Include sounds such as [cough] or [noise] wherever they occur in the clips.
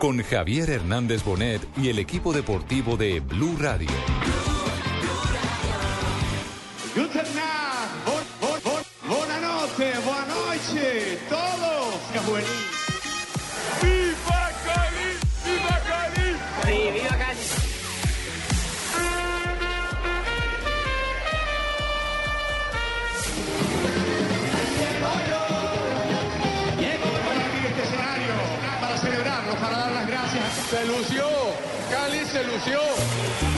con Javier Hernández Bonet y el equipo deportivo de Blue Radio. Se lució.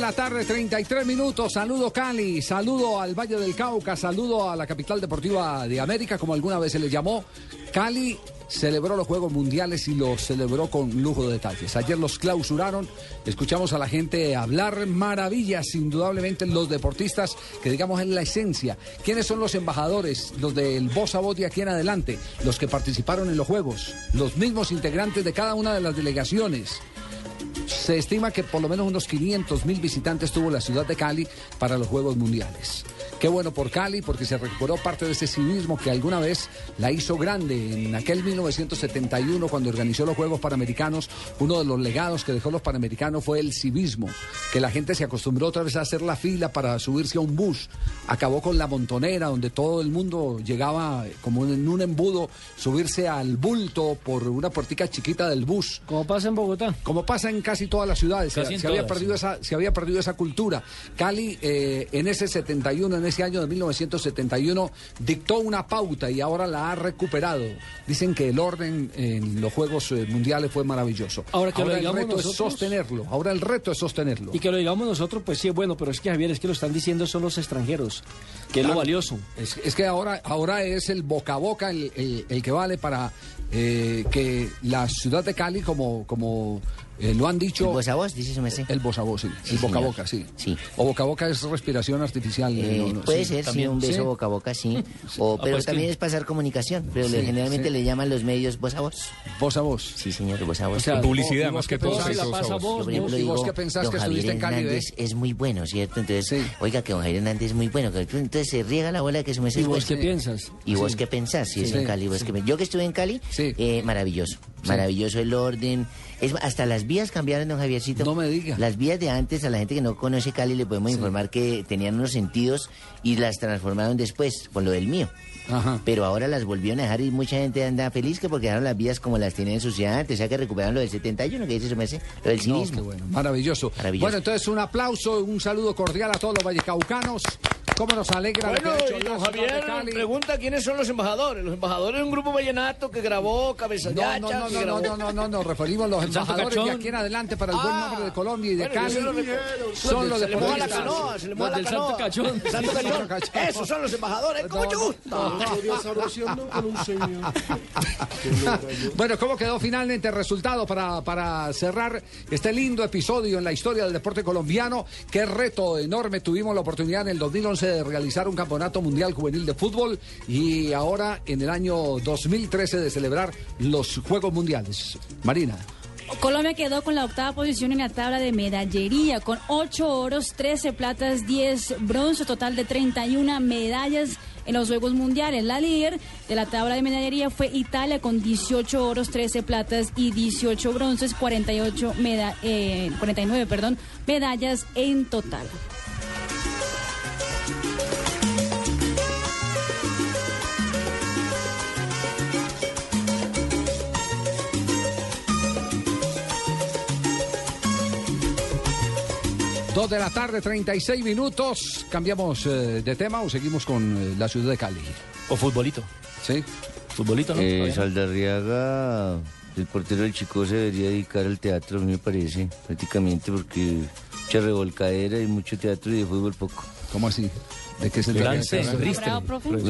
La tarde, 33 minutos. Saludo Cali, saludo al Valle del Cauca, saludo a la capital deportiva de América, como alguna vez se le llamó. Cali celebró los Juegos Mundiales y los celebró con lujo de detalles. Ayer los clausuraron, escuchamos a la gente hablar maravillas, indudablemente los deportistas, que digamos es la esencia. ¿Quiénes son los embajadores, los del voz a voz de aquí en adelante? Los que participaron en los Juegos, los mismos integrantes de cada una de las delegaciones. Se estima que por lo menos unos 500 mil visitantes tuvo la ciudad de Cali para los Juegos Mundiales. Qué bueno por Cali porque se recuperó parte de ese civismo que alguna vez la hizo grande. En aquel 1971 cuando organizó los Juegos Panamericanos, uno de los legados que dejó los Panamericanos fue el civismo, que la gente se acostumbró otra vez a hacer la fila para subirse a un bus. Acabó con la montonera donde todo el mundo llegaba como en un embudo, subirse al bulto por una puertica chiquita del bus. Como pasa en Bogotá. Como pasa en casi todas las ciudades, se, había perdido esa, se había perdido esa cultura. Cali eh, en ese 71, en ese año de 1971, dictó una pauta y ahora la ha recuperado. Dicen que el orden en los Juegos eh, Mundiales fue maravilloso. Ahora que lo el reto es nosotros- sostenerlo. Ahora el reto es sostenerlo. Y que lo digamos nosotros, pues sí es bueno, pero es que Javier, es que lo están diciendo son los extranjeros, que es lo valioso. Es, es que ahora, ahora es el boca a boca el, el- el que vale para eh, que la ciudad de Cali, como, como eh, lo han dicho... ¿El voz a voz, dice su merced? El voz a voz, sí. Sí, el boca a boca, sí. Sí. O boca a boca es respiración artificial. Eh, no, no, puede sí, ser, sí, también. un beso Sí. boca a boca, sí. [laughs] O, pero pues también que- es pasar comunicación. Pero le- generalmente sí. le llaman los medios voz a voz. Voz a voz. Sí, señor, voz a voz. O sea, Publicidad ¿y vos más qué que todo. sí, la voz a pasa voz. vos, ¿Y vos digo, qué pensás don que Javier estuviste en Cali, Hernández es muy bueno, ¿cierto? Entonces, oiga, que don Javier Hernández es muy bueno. que- Entonces se riega la bola de que su merced ¿Y vos qué piensas? ¿Y vos qué pensás? Si es en Cali, vos qué Yo que estuve en Cali, eh, maravilloso. Maravilloso el orden. Es, hasta las vías cambiaron, don Javiercito. No me diga. Las vías de antes, a la gente que no conoce Cali, le podemos informar que tenían unos sentidos y las transformaron después, por lo del mío. Ajá. Pero ahora las volvieron a dejar y mucha gente anda feliz que porque dejaron las vías como las tenían en su ciudad antes. O sea que recuperaron lo del 71, que dice su merced, lo del No, bueno, maravilloso. Maravilloso. Bueno, entonces un aplauso, un saludo cordial a todos los vallecaucanos. ¿Cómo nos alegra lo que Bueno, ha hecho y don Javier Cali? pregunta quiénes son los embajadores. Los embajadores es un grupo vallenato que grabó Cabeza No, no, no, no, grabó- no, no, no, nos referimos a los embajadores de aquí en adelante para el buen Ah, nombre de Colombia y de bueno, Cali. eso lo recuerdo. Son los se le moja la canoa, se le moja Los la canoa. Santo Cachón. Santo Cachón. Esos son los embajadores. ¿Cómo te gusta? Bueno, ¿cómo quedó finalmente el resultado para, para cerrar este lindo episodio en la historia del deporte colombiano? Qué reto enorme tuvimos la oportunidad en el 2011 de realizar un campeonato mundial juvenil de fútbol y ahora en el año 2013 de celebrar los Juegos Mundiales. Marina. Colombia quedó con la octava posición en la tabla de medallería, con 8 oros, 13 platas, 10 bronce, total de 31 medallas en los Juegos Mundiales. La líder de la tabla de medallería fue Italia con 18 oros, 13 platas y 18 bronces, 48 meda- eh, 49 perdón, medallas en total. Dos de la tarde, 36 minutos. ¿Cambiamos eh, de tema o seguimos con eh, la ciudad de Cali? O futbolito. Sí. Futbolito, ¿no? Eh. Saldarriaga, el portero del Chico se debería dedicar al teatro, a mí me parece, prácticamente, porque mucha revolcadera y mucho teatro y de fútbol poco. ¿Cómo así? ¿De qué se Lance, trata? Pues, Esta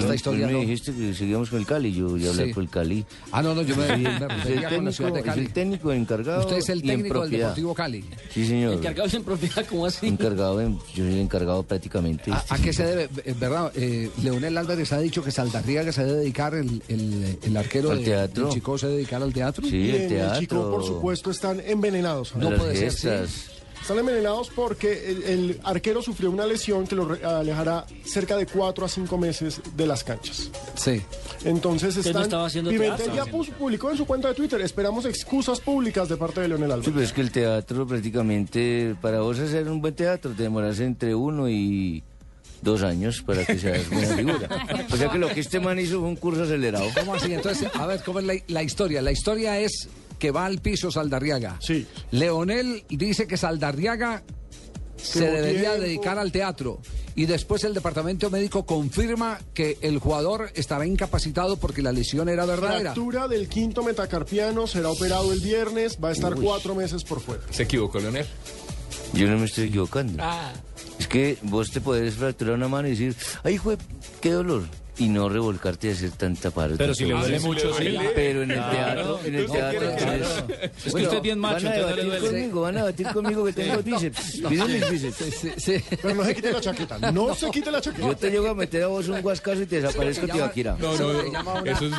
no, historia pues me no. dijiste que seguíamos con el Cali, yo ya hablé Sí. con el Cali. Ah, no, no, yo me, Sí, me es el refería con la ciudad técnico, de es Cali. el técnico encargado Usted es el técnico del. Deportivo Cali. Sí, señor. Encargados en propiedad, ¿cómo así? Encargado, en- yo soy encargado prácticamente. ¿A, a qué se debe? Eh, ¿Verdad? Eh, Leonel Álvarez ha dicho que Saldarriaga se debe dedicar, el, el, el arquero Al de- teatro. del Chico se debe dedicar al teatro. Sí, Y el en el teatro. Chico, por supuesto, están envenenados. No puede ser. Están envenenados porque el, el arquero sufrió una lesión que lo alejará cerca de cuatro a cinco meses de las canchas. Sí. Entonces Usted no están. estaba haciendo Pimentel teatro. ya puso- publicó en su cuenta de Twitter. Esperamos excusas públicas de parte de Leonel Sí, Álvarez. pero es que el teatro prácticamente, para vos hacer un buen teatro, te demoras entre uno y dos años para que seas buena [laughs] figura. O sea que lo que este man hizo fue un curso acelerado. ¿Cómo así? Entonces, a ver, ¿cómo es la, la historia? La historia es que va al piso Saldarriaga. Sí. Leonel dice que Saldarriaga se debería tiempo. dedicar al teatro. Y después el departamento médico confirma que el jugador estará incapacitado porque la lesión era verdadera. Fractura del quinto metacarpiano será operado el viernes. Va a estar cuatro meses por fuera. Se equivocó, Leonel. Yo no me estoy equivocando. Ah. Es que vos te podés fracturar una mano y decir, ay, jue, qué dolor. Y no revolcarte y hacer tanta parte. Pero si le duele mucho, sí. Pero en el teatro, en el No, teatro claro. Es que Bueno, usted es bien macho, Van a no debatir duele. conmigo, van a debatir conmigo que tengo bíceps. Miren mis bíceps. Sí, sí. Pero no se quite la chaqueta. No se quite la chaqueta. Yo te llego a meter a vos un guascazo y te desaparezco, Tibaquira. No, no, eso es...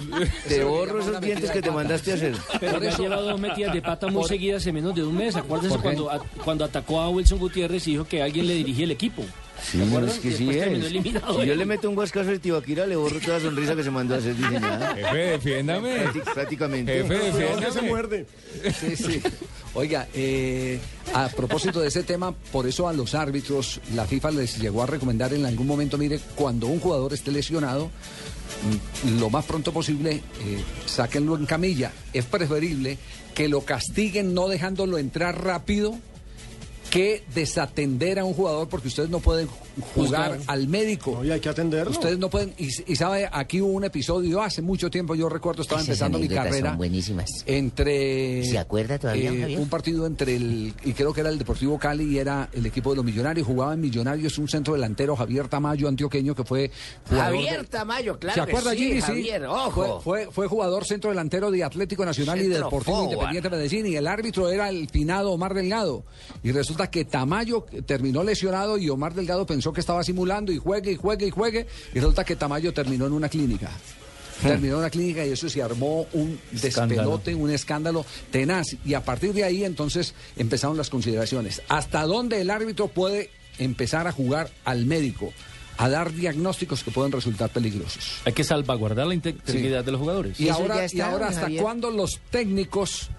[laughs] Te borro esos dientes que te mandaste a hacer. Pero me ha llevado dos metidas de pata muy seguidas en menos de un mes. Acuérdense ¿Por qué? cuando, a- cuando atacó a Wilson Gutiérrez y dijo que alguien le dirigía el equipo. Sí, es que sí es. Si yo le meto un guascazo al Tibaquira, le borro toda la sonrisa que se mandó a hacer diseñada. Jefe, defiéndame. Prácti- Prácticamente. Jefe, que se defiéndame. muerde. Sí, sí. Oiga, eh, a propósito de ese tema, por eso a los árbitros la FIFA les llegó a recomendar en algún momento, mire, cuando un jugador esté lesionado, mm, lo más pronto posible, eh, sáquenlo en camilla. Es preferible que lo castiguen no dejándolo entrar rápido que desatender a un jugador porque ustedes no pueden jugar Juzgar. al médico. No, y hay que atenderlo. Ustedes no pueden, y, y sabe, aquí hubo un episodio hace mucho tiempo, yo recuerdo, estaba Esas empezando mi carrera. son buenísimas. Entre. ¿Se acuerda todavía, Javier? Un partido entre el. Y creo que era el Deportivo Cali y era el equipo de los Millonarios. Jugaba en Millonarios un centro delantero, Javier Tamayo, antioqueño, que fue. jugador de- Javier Tamayo, claro. ¿Se que acuerda, sí, Gini? Sí. Javier, ojo. Fue, fue, fue jugador centro delantero de Atlético Nacional y de Deportivo forward. Independiente Medellín. Y el árbitro era el finado Omar Delgado. Y resulta que Tamayo terminó lesionado y Omar Delgado pensó que estaba simulando y juegue y juegue y juegue. Y resulta que Tamayo terminó en una clínica. Terminó en una clínica y eso se armó un despelote, un escándalo tenaz. Y a partir de ahí entonces empezaron las consideraciones. ¿Hasta dónde el árbitro puede empezar a jugar al médico? A dar diagnósticos que pueden resultar peligrosos. Hay que salvaguardar la integridad de los jugadores. Y ahora, y ¿hasta Javier. cuándo los técnicos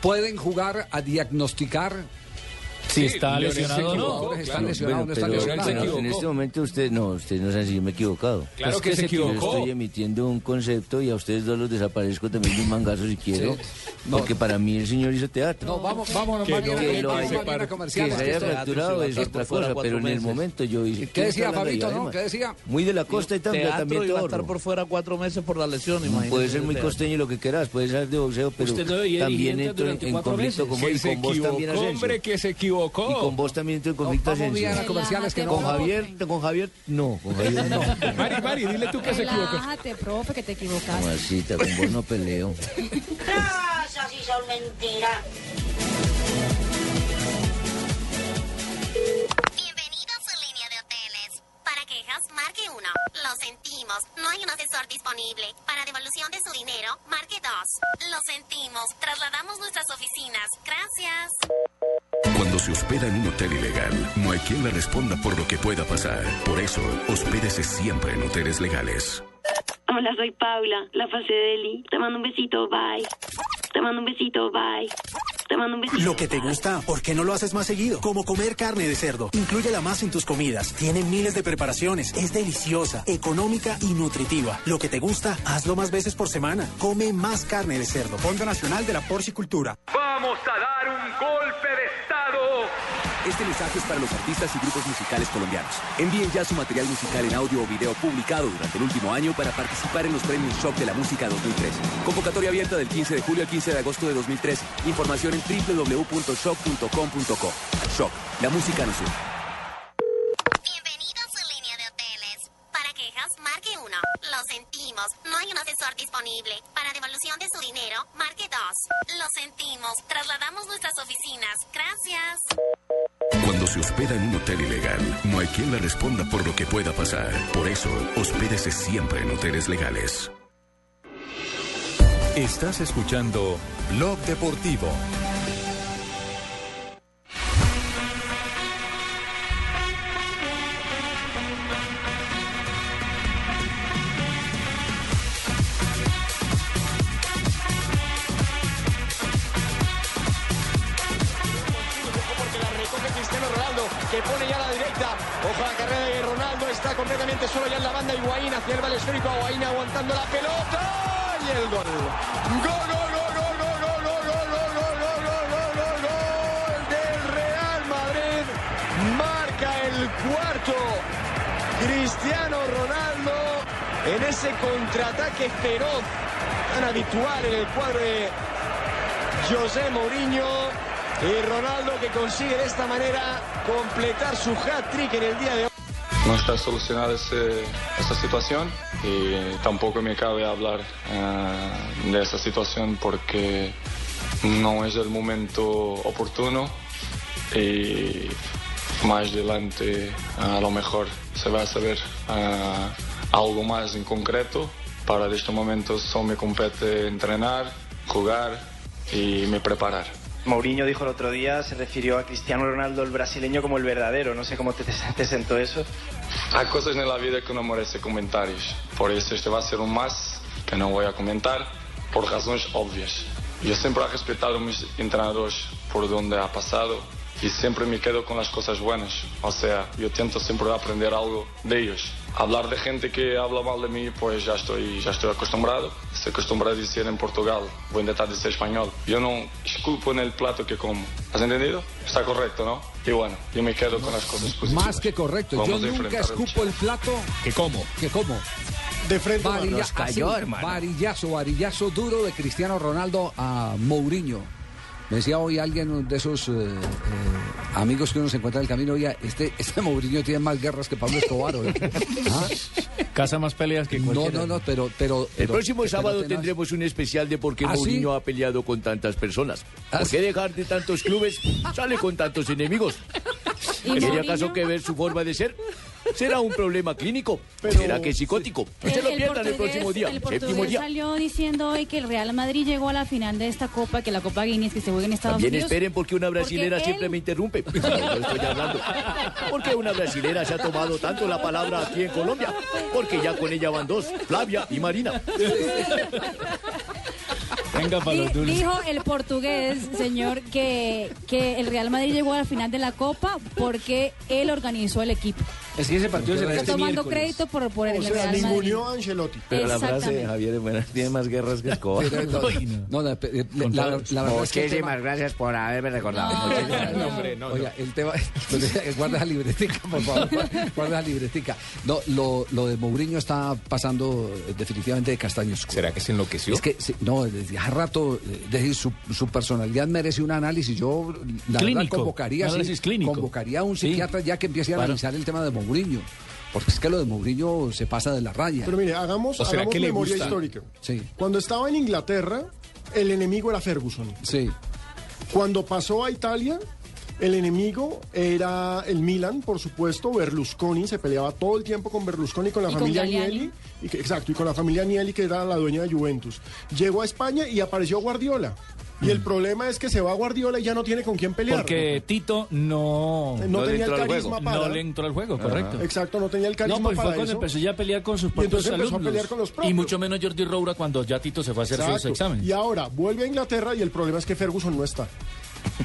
pueden jugar a diagnosticar Si está lesionado o se no. está lesionado, no está pero, lesionado. en este momento usted, no, usted no sabe si yo me he equivocado. Claro Pues que se Yo equivocó. estoy emitiendo un concepto y a ustedes dos los desaparezco también de un mangazo si quiero. Sí. No. Porque para mí el señor hizo teatro. No, vamos, vamos, Que no, que lo haya- que se que haya fracturado es otra cosa, pero en el momento yo hice. ¿Qué decía Fabito, no? ¿Qué decía? Muy de la costa y también, Teatro también iba a estar por fuera cuatro meses por la lesión, imagínate. Puede ser muy costeño y lo que quieras, puede ser de boxeo, pero también entro en, conflicto Que y se con vos también, hombre, que se equivocó. Y con vos también en conflicto, a Asensio. comerciales que no. Con Javier, con Javier, no, con Javier no. [laughs] Mari, Mari, dile tú que se equivocó. Relájate, profe, que te equivocaste. Mamacita, con vos no peleo. Esas sí son mentiras. Bienvenido a su línea de hoteles. Para quejas, marque 1. Lo sentimos, no hay un asesor disponible. Para devolución de su dinero, marque 2. Lo sentimos, trasladamos nuestras oficinas. Gracias. Cuando se hospeda en un hotel ilegal, no hay quien le responda por lo que pueda pasar. Por eso, hospédese siempre en hoteles legales. Hola, soy Paula, la fase de Eli. Te mando un besito, bye. Te mando un besito, bye. Te mando un besito. Lo que te gusta, ¿por qué no lo haces más seguido? Como comer carne de cerdo. Inclúyela más en tus comidas. Tiene miles de preparaciones. Es deliciosa, económica y nutritiva. Lo que te gusta, hazlo más veces por semana. Come más carne de cerdo. Fondo Nacional de la Porcicultura. Vamos a dar un golpe de Estado. Este mensaje es para los artistas y grupos musicales colombianos. Envíen ya su material musical en audio o video publicado durante el último año para participar en los premios Shock de la Música 2013. Convocatoria abierta del 15 de julio al 15 de agosto de 2013. Información en www.shock.com.co. Shock, la música nos une. Bienvenido a su línea de hoteles. Para quejas, marque 1. Lo sentimos, no hay un asesor disponible. Para devolución de su dinero, marque 2. Lo sentimos, trasladamos nuestras oficinas. Gracias. Cuando se hospeda en un hotel ilegal, no hay quien le responda por lo que pueda pasar. Por eso, hospédese siempre en hoteles legales. Estás escuchando Blog Deportivo. Completamente solo ya en la banda. Higuaín hacia el balón esférico. Higuaín aguantando la pelota. Y el gol. Gol, gol, gol, gol, gol, gol, gol, gol, gol, gol, gol, gol, gol, gol, gol del Real Madrid. Marca el cuarto. Cristiano Ronaldo en ese contraataque feroz tan habitual en el cuadro de José Mourinho y Ronaldo que consigue de esta manera completar su hat-trick en el día de hoy. No está solucionada ese- esta situación y tampoco me cabe hablar eh, de esa situación porque no es el momento oportuno y más adelante a lo mejor se va a saber eh, algo más en concreto. Para este momento solo me compete entrenar, jugar y me preparar. Mourinho dijo el otro día, se refirió a Cristiano Ronaldo, el brasileño, como el verdadero. No sé cómo te, [laughs] te sentó eso. Hay cosas en la vida que no merecen comentarios. Por eso este va a ser un más que no voy a comentar por razones obvias. Yo siempre he respetado a mis entrenadores por donde ha pasado y siempre me quedo con las cosas buenas. O sea, yo intento siempre aprender algo de ellos. Hablar de gente que habla mal de mí, pues ya estoy, ya estoy acostumbrado. Estoy acostumbrado a decir en Portugal, voy a intentar decir español. Yo no esculpo en el plato que como. ¿Has entendido? Está correcto, ¿no? Y bueno, yo me quedo con las cosas positivas. Más que correcto. Yo Vamos a nunca el escupo el plato. ¿Que cómo? ¿Que cómo? De frente. Varilla- Nos cayó, así, hermano. Varillazo, varillazo duro de Cristiano Ronaldo a Mourinho. Me decía hoy alguien de esos eh, eh, amigos que uno se encuentra en el camino, oye, este, este [laughs] Mourinho tiene más guerras que Pablo Escobar. [laughs] ¿Ah? Casa más peleas que No, cualquiera. no, no, pero... pero, El pero- próximo pero sábado tenaz. tendremos un especial de por qué ¿Ah, sí? Mourinho ha peleado con tantas personas. ¿Por qué dejar de tantos clubes sale con tantos enemigos? ¿Y ¿Tiene Mourinho? acaso que ver su forma de ser? ¿Será un problema clínico? ¿Será que es psicótico? No se lo pierdan el próximo día, el portugués día. salió diciendo hoy que el Real Madrid llegó a la final de esta copa, que la Copa Guinness que se juega en Estados También Unidos. esperen porque una brasilera Porque siempre él- me interrumpe. [laughs] No, estoy hablando. ¿Por qué una brasilera se ha tomado tanto la palabra aquí en Colombia? Porque ya con ella van dos, Flavia y Marina. [laughs] Venga, para los dulces. Dijo el portugués, señor, que, que el Real Madrid llegó a la final de la Copa porque él organizó el equipo. Es que ese partido se Está tomando crédito por, por el O sea, Real Madrid. a Ancelotti. Pero la frase de. Javier buena, tiene más guerras que escobar. No, la, la- la- la verdad es que Muchísimas gracias por haberme recordado. Muchísimas gracias. Oiga, el tema. guarda la libretica, por favor. [laughs] Guarda la libretica. No, lo, lo de Mourinho está pasando definitivamente de castaños. ¿Será que se enloqueció? Es que, no, desde hace rato, eh, desde su, su personalidad merece un análisis. Yo, la verdad, Clínico, convocaría, sí, convocaría a un Sí. psiquiatra ya que empiece a analizar el tema de Mourinho. Porque es que lo de Mourinho se pasa de la raya. Pero mire, hagamos, ¿O será hagamos que memoria gusta? histórica. Sí. Cuando estaba en Inglaterra, el enemigo era Ferguson. Sí. Cuando pasó a Italia, el enemigo era el Milan, por supuesto. Berlusconi se peleaba todo el tiempo con Berlusconi, con la Y familia. Agnelli. Y que- exacto, y con la familia Agnelli, que era la dueña de Juventus. Llegó a España y apareció Guardiola. Y el problema es que se va Guardiola y ya no tiene con quién pelear. Porque Tito no, No tenía el carisma para- No le entró al juego, correcto. Exacto, no tenía el carisma No, pues fue para cuando eso. empezó ya a pelear con sus Y propios entonces empezó a alumnos. pelear con los Y propios. mucho menos Jordi Roura cuando ya Tito se fue a hacer sus Exacto. exámenes. Y ahora vuelve a Inglaterra y el problema es que Ferguson no está.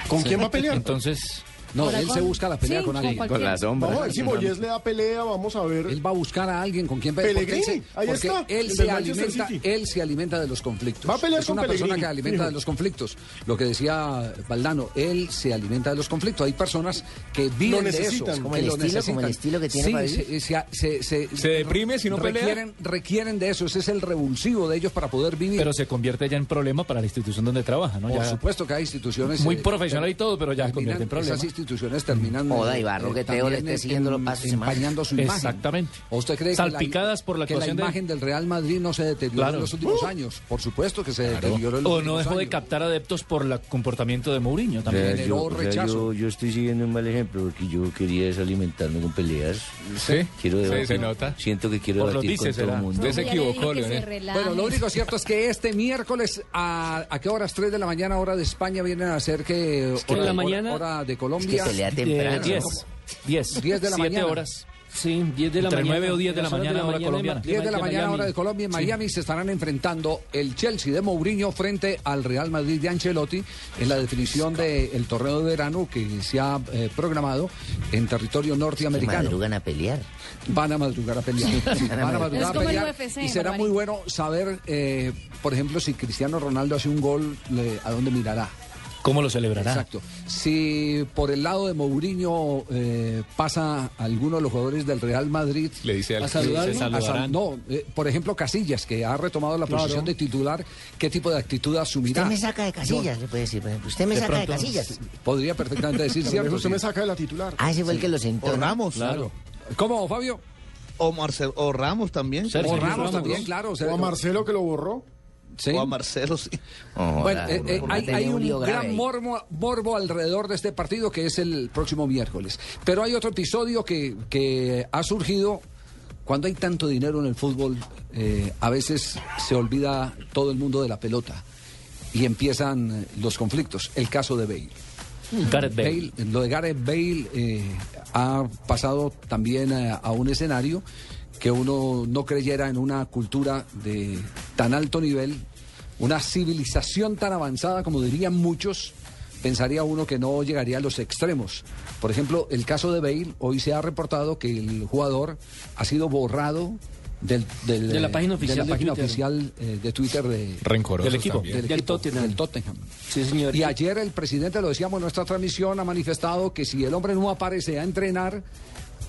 ¿Con quién va a pelear? Entonces, No, Ahora él con- se busca la pelea sí, con con alguien. cualquiera. Con la sombra. Vamos a ver si Moyes le da pelea, vamos a ver. Él va a buscar a alguien con quien pelear. porque Pellegrini, él se- ahí porque está, Él se, alimenta, él se alimenta de los conflictos. Va a pelear es con una persona que alimenta de los conflictos. Lo que decía Valdano, él se alimenta de los conflictos. Hay personas que viven de eso. Como el lo estilo- como el estilo que tiene Sí, para se, vivir. se, se- se- ¿Se deprime si no pelea? requieren, requieren de eso. Ese es el revulsivo de ellos para poder vivir. pero se convierte ya en problema para la institución donde trabaja, ¿no? Por Ya supuesto que hay instituciones... muy eh, profesional y todo, pero ya se convierte en problema. Instituciones terminan... Joda, eh, Ibarro, que eh, Teo le esté siguiendo los pasos empañando su imagen. Exactamente. ¿O usted cree Salpicadas que la, por la que la de- imagen del Real Madrid no se deterioró Claro. en los últimos años? Por supuesto que se deterioró en los O no dejó de captar adeptos por el comportamiento de Mourinho O también. sea, generó yo, o sea, rechazo. yo, yo estoy siguiendo un mal ejemplo porque yo quería es alimentarme con peleas. Sí, Quiero sí, debatir. se nota. Siento que quiero debatir con dices, todo el será. mundo. Usted se equivocó, que. Bueno, lo único cierto es que este miércoles, ¿a, a qué horas? 3 de la mañana, hora de España, vienen a ser que... que hora, en la mañana- hora de Es que pelea Eh, temprano. 10, 10, 10 de la 7 mañana. horas. Sí, 10 de la Entre mañana. 9 o 10 de la mañana, hora de colombiana. 10 de la mañana, hora de Colombia, en Miami se estarán enfrentando el Chelsea de Mourinho frente al Real Madrid de Ancelotti en la definición del torneo de verano que se ha eh, programado en territorio norteamericano. madrugan a pelear. Van a madrugar a pelear. [laughs] Sí, van a madrugar a pelear. UFC, y será muy bueno saber, eh, por ejemplo, si Cristiano Ronaldo hace un gol, le- ¿a dónde mirará? ¿Cómo lo celebrará? Exacto. Si por el lado de Mourinho eh, pasa alguno de los jugadores del Real Madrid Le dice al ¿A saludarlo? a no, eh, por ejemplo, Casillas, que ha retomado la Claro. posición de titular, ¿qué tipo de actitud asumirá? Usted me saca de casillas, le puede decir. por ejemplo. Usted me saca de casillas. Podría perfectamente decir, [laughs] ¿cierto? usted Sí. me saca de la titular. Ah, ese fue el que lo sentó. Ramos. Claro. ¿Cómo, Fabio? O, Marcel, o Ramos también. Sergio O Ramos Ramos, también, claro. O a Marcelo que lo borró. Sí. O a Marcelo, sí. Oh, Bueno, eh, eh, hay, un gran morbo, morbo alrededor de este partido que es el próximo miércoles. Pero hay otro episodio que, que ha surgido cuando hay tanto dinero en el fútbol. eh, a veces se olvida todo el mundo de la pelota y empiezan eh, los conflictos. El caso de Bale. Gareth Bale. Bale, lo de Gareth Bale eh, ha pasado también eh, a un escenario que uno no creyera en una cultura de tan alto nivel, una civilización tan avanzada como dirían muchos, pensaría uno que no llegaría a los extremos. Por ejemplo, el caso de Bale, hoy se ha reportado que el jugador ha sido borrado del, del, De la página oficial la de página Twitter. oficial eh, de Twitter de, Rencorosos del equipo, del, Del equipo, Tottenham. del Tottenham. Sí, señor. Y ayer el presidente, lo decíamos en nuestra transmisión, ha manifestado que si el hombre no aparece a entrenar,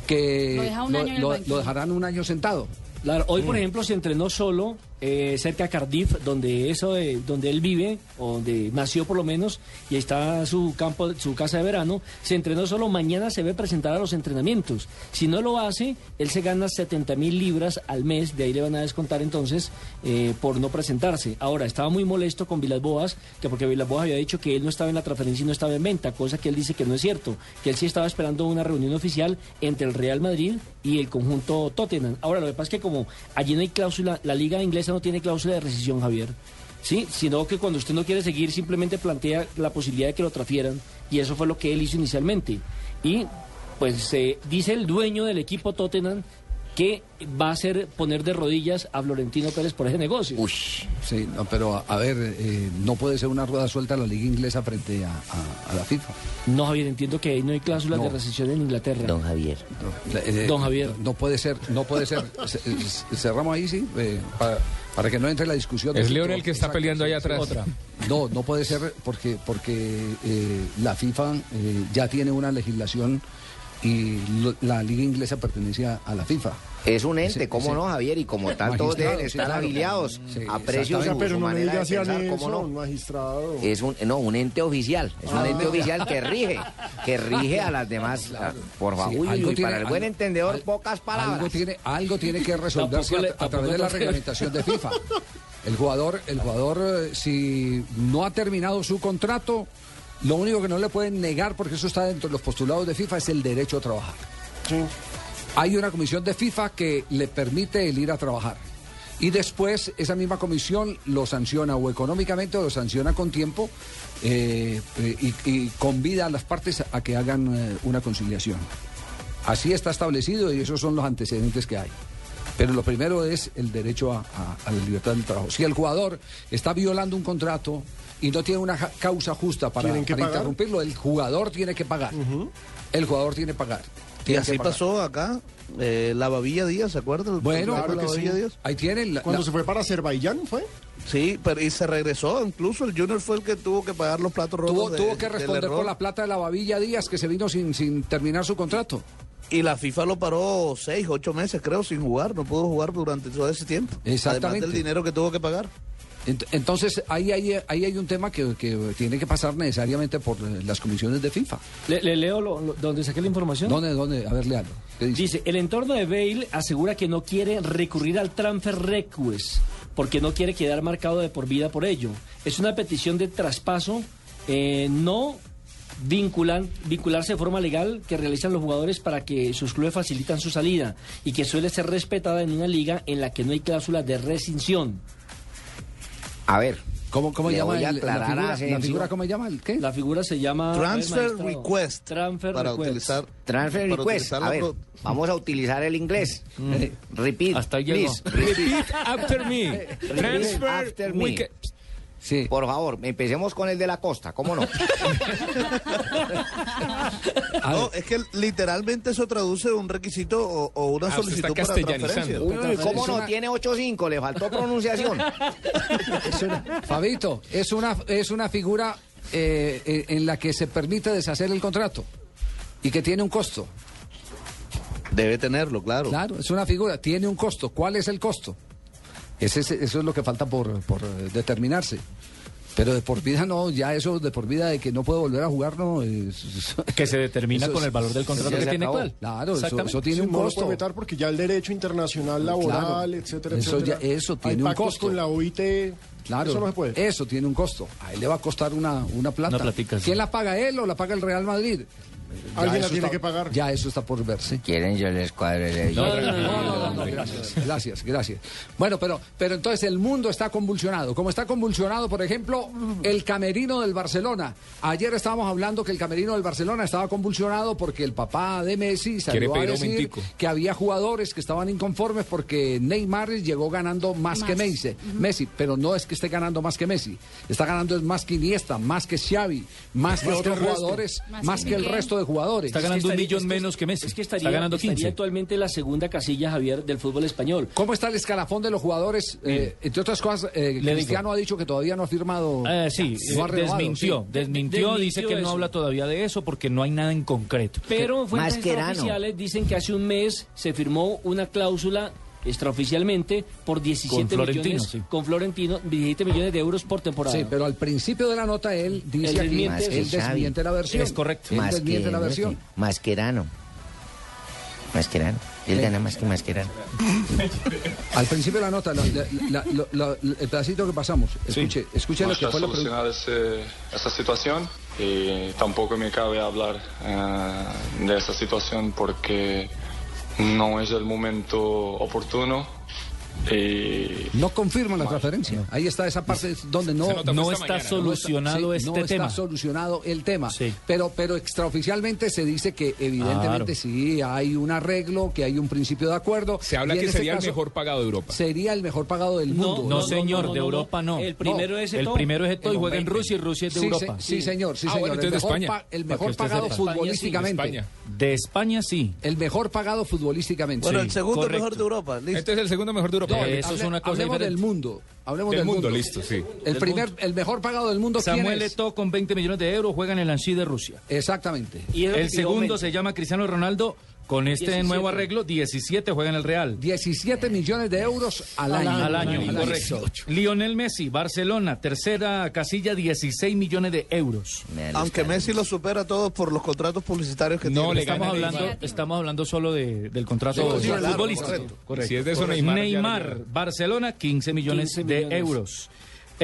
que Lo deja un año en el lo- banquillo. lo dejarán un año sentado. Claro, hoy Mm. por ejemplo se entrenó solo eh, cerca de Cardiff, donde eso, eh, donde él vive, o donde nació por lo menos, y ahí está su campo, su casa de verano. Se entrenó solo. Mañana se ve presentar a los entrenamientos. Si no lo hace, él se gana 70 mil libras al mes. De ahí le van a descontar entonces eh, por no presentarse. Ahora estaba muy molesto con Vilas Boas, que porque Vilas Boas había dicho que él no estaba en la transferencia y no estaba en venta, cosa que él dice que no es cierto, que él sí estaba esperando una reunión oficial entre el Real Madrid y el conjunto Tottenham. Ahora lo que pasa es que como allí no hay cláusula, la liga inglesa no tiene cláusula de rescisión, Javier. Sí, sino que cuando usted no quiere seguir simplemente plantea la posibilidad de que lo transfieran y eso fue lo que él hizo inicialmente. Y pues eh, dice el dueño del equipo Tottenham que va a hacer poner de rodillas a Florentino Pérez por ese negocio. Sí, no, pero a, a ver, eh, no puede ser una rueda suelta la liga inglesa frente a, a- a la FIFA. No, Javier, entiendo que no hay cláusulas No. de rescisión en Inglaterra. Don Javier. Eh, Don Javier. No puede ser, no puede ser. [laughs] Ce- ce- Cerramos ahí, sí, eh, para, para que no entre la discusión. de Es León el que está Exacto, peleando ahí atrás. otra. No, no puede ser porque, porque eh, la FIFA eh, ya tiene una legislación y lo- la liga inglesa pertenece a, a la FIFA. Es un ente, Ese- ¿cómo ese- no, Javier? Y como tal, todos deben sí, estar claro. afiliados Sí, a precios exactamente. su, Pero su no me manera de digas pensar, eso, ¿cómo no? magistrado. Es un, no, un ente oficial, es un Ah. ente oficial que [laughs] rige, que rige a las demás. Por favor, Sí, tiene- para el buen algo- entendedor, al- pocas palabras. Algo tiene, algo tiene que [laughs] resolverse le- a, a través de la reglamentación de FIFA. El jugador, el jugador, eh, si no ha terminado su contrato, lo único que no le pueden negar, porque eso está dentro de los postulados de FIFA, es el derecho a trabajar. Hay una comisión de FIFA que le permite el ir a trabajar. Y después esa misma comisión lo sanciona o económicamente o lo sanciona con tiempo eh, eh, y, y convida a las partes a que hagan eh, una conciliación. Así está establecido y esos son los antecedentes que hay. Pero lo primero es el derecho a, a- a la libertad del trabajo. Si el jugador está violando un contrato y no tiene una causa justa para, interrumpirlo, el jugador tiene que pagar. El jugador tiene que pagar. Y así pasó acá, eh, la Babilla Díaz, ¿se acuerdan? Bueno, la claro que sí. Díaz. Ahí tienen. la- Cuando la- se fue para Azerbaiyán, ¿fue? Sí, pero y se regresó, incluso el Junior fue el que tuvo que pagar los platos rotos. tuvo, de- tuvo que responder por la plata de la babilla Díaz que se vino sin, sin terminar su contrato. Y la FIFA lo paró seis, ocho meses, creo, sin jugar. No pudo jugar durante todo ese tiempo. Exactamente. Además del dinero que tuvo que pagar. Ent- Entonces, ahí hay, ahí hay un tema que, que tiene que pasar necesariamente por las comisiones de FIFA. Le, le leo lo- lo- donde saqué la información. ¿Dónde, dónde? A ver, léalo. ¿Qué dice? Dice, el entorno de Bale asegura que no quiere recurrir al transfer request porque no quiere quedar marcado de por vida por ello. Es una petición de traspaso, eh, no vinculan, vincularse de forma legal que realizan los jugadores para que sus clubes facilitan su salida y que suele ser respetada en una liga en la que no hay cláusula de rescisión. A ver, ¿Cómo, cómo le llama voy a el- la a figura? ¿La figura cómo se llama? ¿El qué? La figura se llama... ver, Transfer magistrado. request. Transfer para request. utilizar. Transfer para request. utilizar A la ver, pro- vamos a utilizar el inglés. Eh, Repeat. Hasta please. Repeat. Repeat after me. Transfer after me. Sí. Por favor, empecemos con el de la costa, ¿cómo no? [laughs] No, es que literalmente eso traduce un requisito o, o una Ah, solicitud para transferencia. castellanizando. Uy, uy, ¿cómo Es no? una- Tiene 8.5, le faltó pronunciación. [laughs] Es una- Fabito, es una, es una figura eh, eh, en la que se permite deshacer el contrato y que tiene un costo. Debe tenerlo, claro. Claro, es una figura, tiene un costo. ¿Cuál es el costo? Ese es- eso es lo que falta por, por, eh, determinarse. Pero de por vida no, ya eso de por vida de que no puede volver a jugar, no. es- Que se determina Eso con el valor del contrato que tiene acabó. actual. Claro, eso, Exactamente. eso tiene Sí, un no lo costo. puede vetar porque ya el derecho internacional laboral, Claro. etcétera, Eso etcétera. ya- eso tiene Hay un pactos costo. con la OIT. Claro, Eso no se puede. eso tiene un costo. A él le va a costar una, una plata. Una platica, sí. ¿Quién la paga él o la paga el Real Madrid? Ya Alguien la tiene está- que pagar. Ya eso está por verse. ¿Quieren yo les cuadre No, No, no, no, no, gracias, gracias, gracias. Bueno, pero, pero entonces el mundo está convulsionado. Como está convulsionado, por ejemplo, el camerino del Barcelona. Ayer estábamos hablando que el camerino del Barcelona estaba convulsionado porque el papá de Messi salió a decir que había jugadores que estaban inconformes porque Neymar llegó ganando más, que. Messi, Messi, pero no es que esté ganando más que Messi. Está ganando es más que Iniesta, más que Xavi, más que Más que otros jugadores, Más más que que el resto de jugadores. Está Es que ganando un estaría- millón es que- menos que Messi. Es que estaría, Está ganando estaría 15. actualmente en la segunda casilla, Javier, del fútbol español. ¿Cómo está el escalafón de los jugadores? Eh, entre otras cosas, eh, Le Cristiano ha dicho que todavía no ha firmado. Eh, sí, no ha eh, renovado, desmintió, sí. desmintió, Desmintió dice que no habla todavía de eso porque no hay nada en concreto. Pero fuentes extraoficiales dicen que hace un mes se firmó una cláusula extraoficialmente por 17 Con Florentino, millones sí. con Florentino, 17 millones de euros por temporada. Sí, pero al principio de la nota él dice Él aquí, desmiente él eso. desmiente la versión. Es correcto. Él Más desmiente que, la versión. Mascherano. Mascherano. Él gana más que Mascherano. [laughs] Al principio de la nota, la- la- la- la- la- el pedacito que pasamos, escuche, escuche no lo que está fue solucionada ese- esa situación y tampoco me cabe hablar eh, de esa situación porque no es el momento oportuno Eh, No confirman la transferencia. Ahí está esa parte donde no, Se nota No está mañana, ¿no? solucionado sí, este no tema. está solucionado el tema. Pero, pero extraoficialmente se dice que evidentemente Claro. sí hay un arreglo, que hay un principio de acuerdo. Se habla que este sería el mejor pagado de Europa. Sería el mejor pagado del No, mundo. no, señor, de Europa no. El primero es El primero es Eto'o y juega en 20. Rusia y Rusia es de Sí, Europa. sí, sí, señor, sí, Ah, señor. bueno, el mejor, España. pa- el mejor pagado sepa. futbolísticamente. De España. De España sí. El mejor pagado futbolísticamente. Bueno, el segundo mejor de Europa. Este es el segundo mejor de Europa. No, Vale. eso es hable- una cosa hablemos diferente. del mundo. Hablemos Del del, mundo, listo, sí. El Del primer, mundo. el mejor pagado del mundo, ¿quién Samuel es? Eto'o con 20 millones de euros juega en el Anchi de Rusia. Exactamente. Y es El segundo se llama Cristiano Ronaldo. Con este 17. nuevo arreglo, 17 juega en el Real. 17 millones de euros al Al año. año. Al año, Al año. correcto. Lionel Messi, Barcelona, tercera casilla, 16 millones de euros. Aunque Messi lo supera a todos por los contratos publicitarios que No, tiene. le Estamos hablando, estamos hablando solo de- del contrato Sí, claro, futbolístico. correcto. Correcto. Si es de eso, Neymar. Neymar. Barcelona, 15 millones 15 de millones. euros.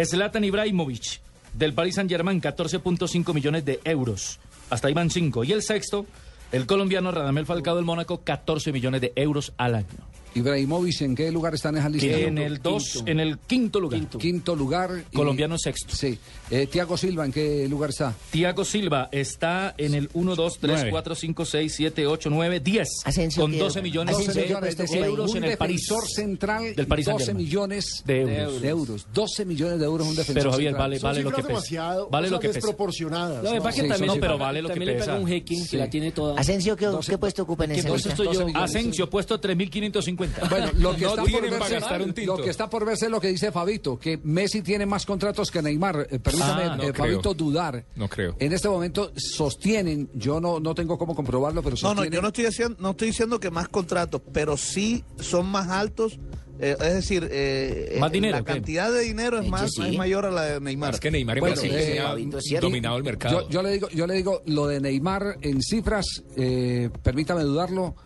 Zlatan Ibrahimovic, del Paris Saint-Germain, 14.5 millones de euros. Hasta ahí van 5. Y el sexto, el colombiano Radamel Falcao del Mónaco, 14 millones de euros al año. Ibrahimovic, ¿en qué lugar está en esa lista? En el dos, en el quinto lugar. Quinto lugar. y- Colombiano sexto. Sí. Eh, Tiago Silva, ¿en qué lugar está? Tiago Silva está en el 1, 2, 3, Nueve. 4, 5, 6, 7, 8, 9, 10. Asensio, Con ¿qué? 12 millones 12 de millones, es decir, euros un en el París. central, Del Paris 12 Saint-Germain. millones De de euros. euros. 12 millones de euros un defensor Pero Javier, central. vale, Son vale lo que pesa. demasiado Vale o lo sea, que pesa. desproporcionadas. Lo que ¿no? pasa es que también, no, pero vale lo que también le pesa. un jeque que la tiene toda. Asensio, ¿qué, ¿qué puesto ocupa en ese Entonces lista? estoy yo. 12 millones. Asensio, puesto 3.550. Bueno, lo que, No está por verse, gastar un tinto. lo que está por verse es lo que dice Fabito, que Messi tiene más contratos que Neymar. Eh, permítame, Ah, no eh. Fabito, dudar. No creo. En este momento sostienen, yo no, no tengo cómo comprobarlo, pero No, no, sostienen. yo no estoy, diciendo, no estoy diciendo que más contratos, pero sí son más altos. eh, es decir, eh, Más eh, dinero, la ¿qué? cantidad de dinero es más, sí. es mayor a la de Neymar. Es que Neymar en Bueno, eh, se ha dominado el mercado. Yo, yo le digo, yo le digo lo de Neymar en cifras, eh, permítame dudarlo.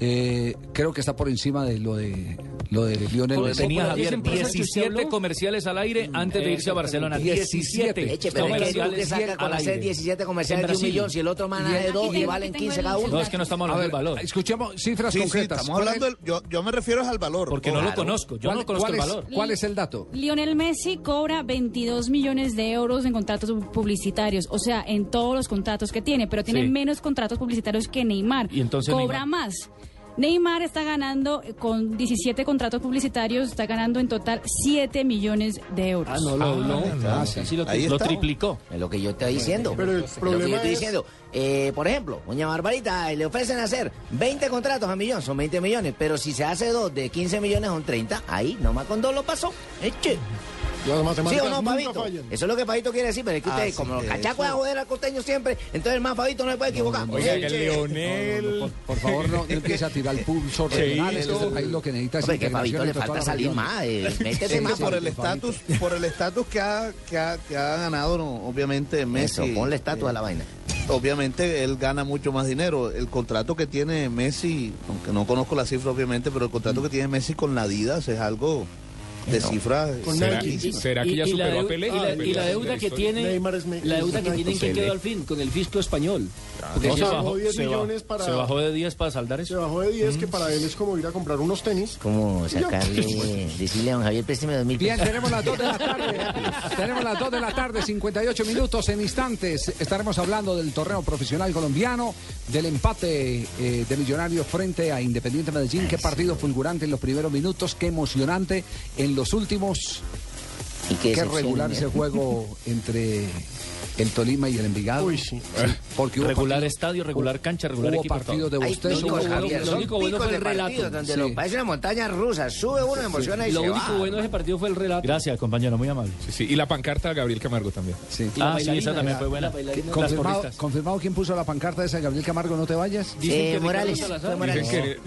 Eh, creo que está por encima de lo de lo de Lionel Messi. tenía Javier empresa que usted 17 habló. comerciales al aire antes de irse a Barcelona. 17. Eche, pero es que que saca con hacer aire. 17 En comerciales de un millón, si el otro man Y de dos y y en- valen aquí 15 tengo cada uno. No, es que no estamos hablando del valor. escuchemos cifras Sí, sí, concretas. estamos ¿Cuál hablando, es- del- yo, yo me refiero es al valor. Porque no lo conozco. Yo cuál- no conozco el es- valor. ¿Cuál es el dato? Lionel Messi cobra 22 millones de euros en contratos publicitarios, o sea, en todos los contratos que tiene, pero tiene Sí. menos contratos publicitarios que Neymar. ¿Y entonces cobra Neymar? más. Neymar está ganando eh, con 17 contratos publicitarios, está ganando en total 7 millones de euros. Ah, no, lo, no, Ah, sí, sí. sí lo Lo triplicó. Es lo que yo estoy diciendo. Pero el Es lo que problema yo estoy es- diciendo. Eh, por ejemplo, doña Barbarita, eh, le ofrecen hacer 20 contratos a millón, son 20 millones, pero si se hace dos de 15 millones son 30, ahí nomás con dos lo pasó. Eche. Las ¿Sí o no, nunca Pavito? fallan. Eso es lo que Pavito quiere decir, pero es que Ah, usted, sí, como los que cachacos a joder al costeño siempre, entonces el más Pavito no se puede equivocar. Oiga, que Eche. Leonel. Por, por favor, no, no empiece a tirar pulso regional. Este país lo que necesita es Hombre, que le falta salir más, eh, [laughs] que más. por el Fabito. estatus por el estatus que ha, que, ha, que ha ganado no, obviamente Messi Eso, ponle estatua eh, a la vaina. obviamente él gana mucho más dinero el contrato que tiene Messi aunque no conozco la cifra obviamente pero el contrato que tiene Messi con la Adidas es algo de No. cifra Con ¿Será, será que ya y la superó a Pelé? y la, y la de deuda que tiene la deuda que tienen que quedó al fin con el fisco español Porque O eso- sea, bajó 10 se millones bajó, para- se bajó de 10 para saldar Se eso. bajó de 10, que para él es como ir a comprar unos tenis. ¿Cómo sacarle, decirle a don Javier, présteme dos mil Bien, tenemos las 2 [laughs] de la tarde. tenemos las 2 de la tarde, 58 minutos en instantes. Estaremos hablando del torneo profesional colombiano, del empate eh, de Millonarios frente a Independiente Medellín. Qué partido fulgurante en los primeros minutos, qué emocionante en los últimos. Y qué Qué regular ¿eh? ese juego [laughs] entre el Tolima y el Envigado. Uy, sí. Porque hubo Regular partido- estadio, regular cancha, regular hubo equipo. partidos de Hay bostezo. picos, hubo Javier, partidos- lo único bueno fue de el relato. donde Sí. lo parece una montaña rusa. Sube uno, emociona y lo se único va. bueno de ese partido fue el relato Gracias, compañero, muy amable. Sí, sí. Y la pancarta de Gabriel Camargo también. Sí. Ah, sí, esa también fue buena. la bailarina. Las Confirmado, confirmado quién puso la pancarta esa de Gabriel Camargo, no te vayas. Dicen Eh, que Morales, fue Morales. Que.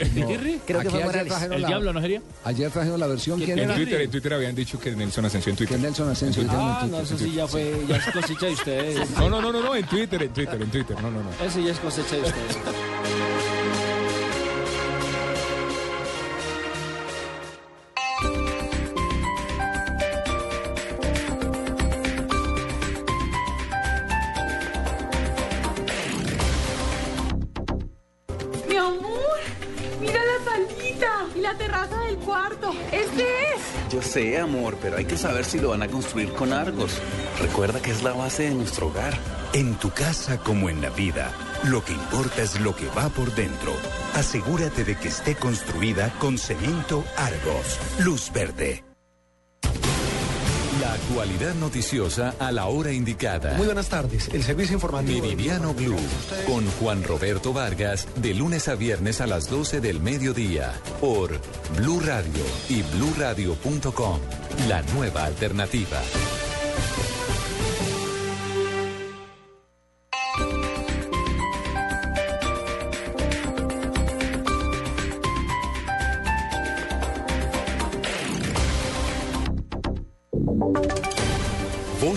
Creo que fue Morales. ¿El la- diablo no sería? Ayer trajeron la versión. ¿Quién En era? Twitter, en Twitter habían dicho que Nelson Asensio en Que Twitter. Nelson Asensio. Ah, no, eso sí ya fue, ya es cosecha de ustedes. No, no, no, no, en Twitter, en Twitter, en Twitter. No, no, no. Eso ya es cosecha de ustedes. Sé, amor, pero hay que saber si lo van a construir con Argos. Recuerda que es la base de nuestro hogar. En tu casa como en la vida, lo que importa es lo que va por dentro. Asegúrate de que esté construida con cemento Argos. Luz verde. La actualidad noticiosa a la hora indicada. Muy buenas tardes. El servicio informativo. Meridiano Blue con Juan Roberto Vargas de lunes a viernes a las 12 del mediodía por Blue Radio y bluradio.com. La nueva alternativa.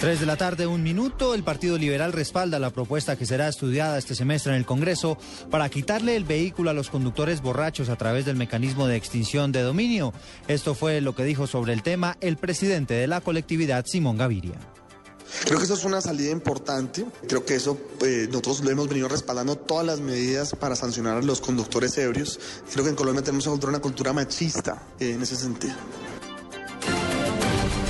3 de la tarde, un minuto. El Partido Liberal respalda la propuesta que será estudiada este semestre en el Congreso para quitarle el vehículo a los conductores borrachos a través del mecanismo de extinción de dominio. Esto fue lo que dijo sobre el tema el presidente de la colectividad, Simón Gaviria. Creo que eso es una salida importante. Creo que eso eh, nosotros lo hemos venido respaldando todas las medidas para sancionar a los conductores ebrios. Creo que en Colombia tenemos una cultura, una cultura machista eh, en ese sentido.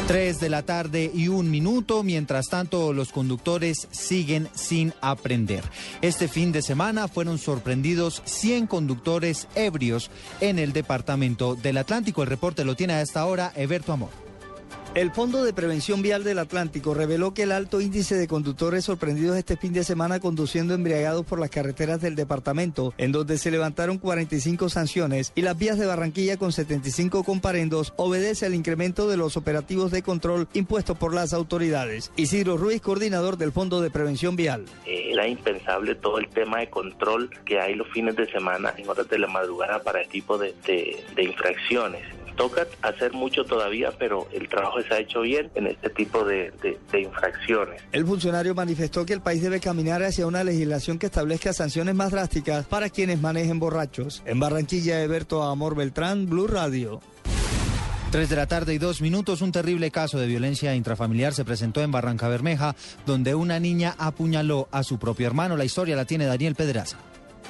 3 de la tarde y un minuto. Mientras tanto, los conductores siguen sin aprender. Este fin de semana fueron sorprendidos 100 conductores ebrios en el departamento del Atlántico. El reporte lo tiene a esta hora Eberto Amor. El Fondo de Prevención Vial del Atlántico reveló que el alto índice de conductores sorprendidos este fin de semana conduciendo embriagados por las carreteras del departamento, en donde se levantaron 45 sanciones, y las vías de Barranquilla con 75 comparendos, obedece al incremento de los operativos de control impuestos por las autoridades. Isidro Ruiz, coordinador del Fondo de Prevención Vial. Era impensable todo el tema de control que hay los fines de semana en horas de la madrugada para este tipo de, de infracciones toca hacer mucho todavía, pero el trabajo se ha hecho bien en este tipo de, de, de, infracciones. El funcionario manifestó que el país debe caminar hacia una legislación que establezca sanciones más drásticas para quienes manejen borrachos. En Barranquilla, Eberto Amor Beltrán, Blue Radio. 3 de la tarde y dos minutos, un terrible caso de violencia intrafamiliar se presentó en Barranca Bermeja, donde una niña apuñaló a su propio hermano. La historia la tiene Daniel Pedraza.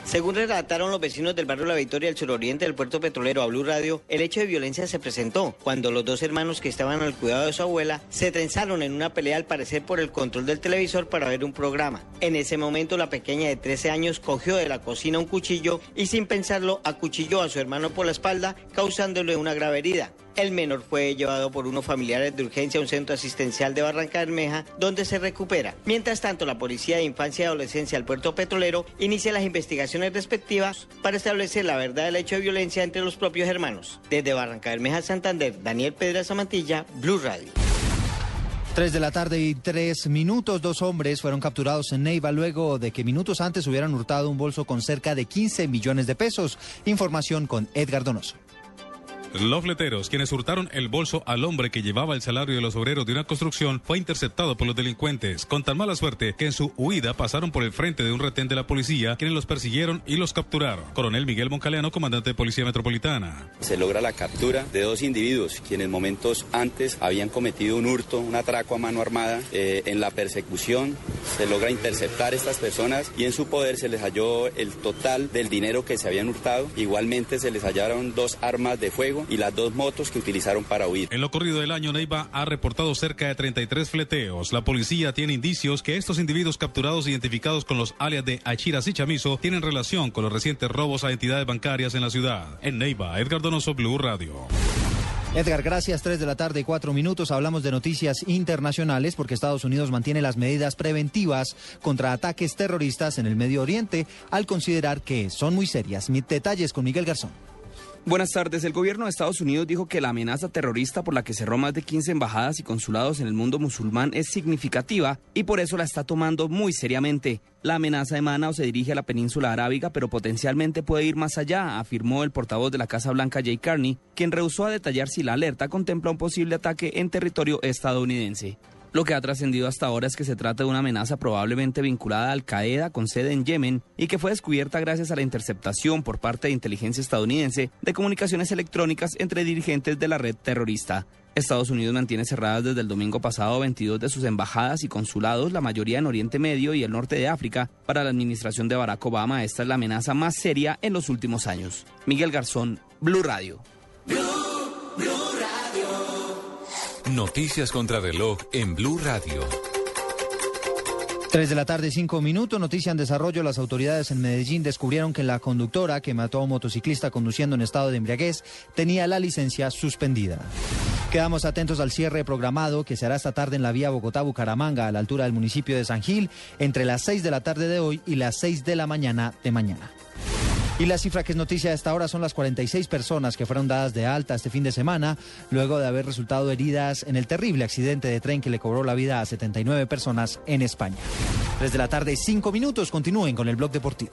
Según relataron los vecinos del barrio La Victoria del suroriente del puerto petrolero a Blue Radio, el hecho de violencia se presentó cuando los dos hermanos que estaban al cuidado de su abuela se trenzaron en una pelea al parecer por el control del televisor para ver un programa. En ese momento la pequeña de 13 años cogió de la cocina un cuchillo y sin pensarlo acuchilló a su hermano por la espalda causándole una grave herida. El menor fue llevado por unos familiares de urgencia a un centro asistencial de Barranca Bermeja, donde se recupera. Mientras tanto, la Policía de Infancia y Adolescencia del Puerto Petrolero inicia las investigaciones respectivas para establecer la verdad del hecho de violencia entre los propios hermanos. Desde Barranca Bermeja, Santander, Daniel Pedraza Mantilla, Blue Radio. 3 de la tarde y tres minutos, dos hombres fueron capturados en Neiva luego de que minutos antes hubieran hurtado un bolso con cerca de 15 millones de pesos. Información con Edgar Donoso. Los fleteros, quienes hurtaron el bolso al hombre que llevaba el salario de los obreros de una construcción, fue interceptado por los delincuentes, con tan mala suerte que en su huida pasaron por el frente de un retén de la policía, quienes los persiguieron y los capturaron. Coronel Miguel Moncaleano, comandante de Policía Metropolitana. Se logra la captura de dos individuos, quienes momentos antes habían cometido un hurto, un atraco a mano armada. Eh, en la persecución se logra interceptar estas personas y en su poder se les halló el total del dinero que se habían hurtado. Igualmente se les hallaron dos armas de fuego y las dos motos que utilizaron para huir. En lo corrido del año, Neiva ha reportado cerca de 33 fleteos. La policía tiene indicios que estos individuos capturados identificados con los alias de Achiras y Chamizo tienen relación con los recientes robos a entidades bancarias en la ciudad. En Neiva, Edgar Donoso, Blue Radio. Edgar, gracias. Tres de la tarde, cuatro minutos. Hablamos de noticias internacionales porque Estados Unidos mantiene las medidas preventivas contra ataques terroristas en el Medio Oriente al considerar que son muy serias. Mis detalles con Miguel Garzón. Buenas tardes. El gobierno de Estados Unidos dijo que la amenaza terrorista por la que cerró más de 15 embajadas y consulados en el mundo musulmán es significativa y por eso la está tomando muy seriamente. La amenaza emana o se dirige a la península arábiga, pero potencialmente puede ir más allá, afirmó el portavoz de la Casa Blanca Jay Carney, quien rehusó a detallar si la alerta contempla un posible ataque en territorio estadounidense. Lo que ha trascendido hasta ahora es que se trata de una amenaza probablemente vinculada a Al Qaeda con sede en Yemen y que fue descubierta gracias a la interceptación por parte de inteligencia estadounidense de comunicaciones electrónicas entre dirigentes de la red terrorista. Estados Unidos mantiene cerradas desde el domingo pasado 22 de sus embajadas y consulados, la mayoría en Oriente Medio y el norte de África. Para la administración de Barack Obama, esta es la amenaza más seria en los últimos años. Miguel Garzón, Blue Radio. Noticias contra reloj en Blue Radio. 3 de la tarde, 5 minutos. Noticia en desarrollo. Las autoridades en Medellín descubrieron que la conductora que mató a un motociclista conduciendo en estado de embriaguez tenía la licencia suspendida. Quedamos atentos al cierre programado que se hará esta tarde en la vía Bogotá-Bucaramanga a la altura del municipio de San Gil entre las 6 de la tarde de hoy y las 6 de la mañana de mañana. Y la cifra que es noticia a esta hora son las 46 personas que fueron dadas de alta este fin de semana, luego de haber resultado heridas en el terrible accidente de tren que le cobró la vida a 79 personas en España. 3 de la tarde, 5 minutos. Continúen con el blog deportivo.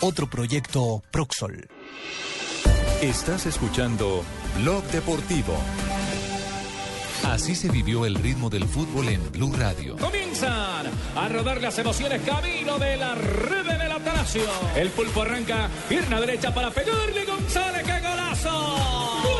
Otro proyecto Proxol. Estás escuchando Blog Deportivo. Así se vivió el ritmo del fútbol en Blue Radio. Comienzan a rodar las emociones camino de la red del Atanasio. El pulpo arranca, pierna derecha para pegarle González, ¡qué golazo!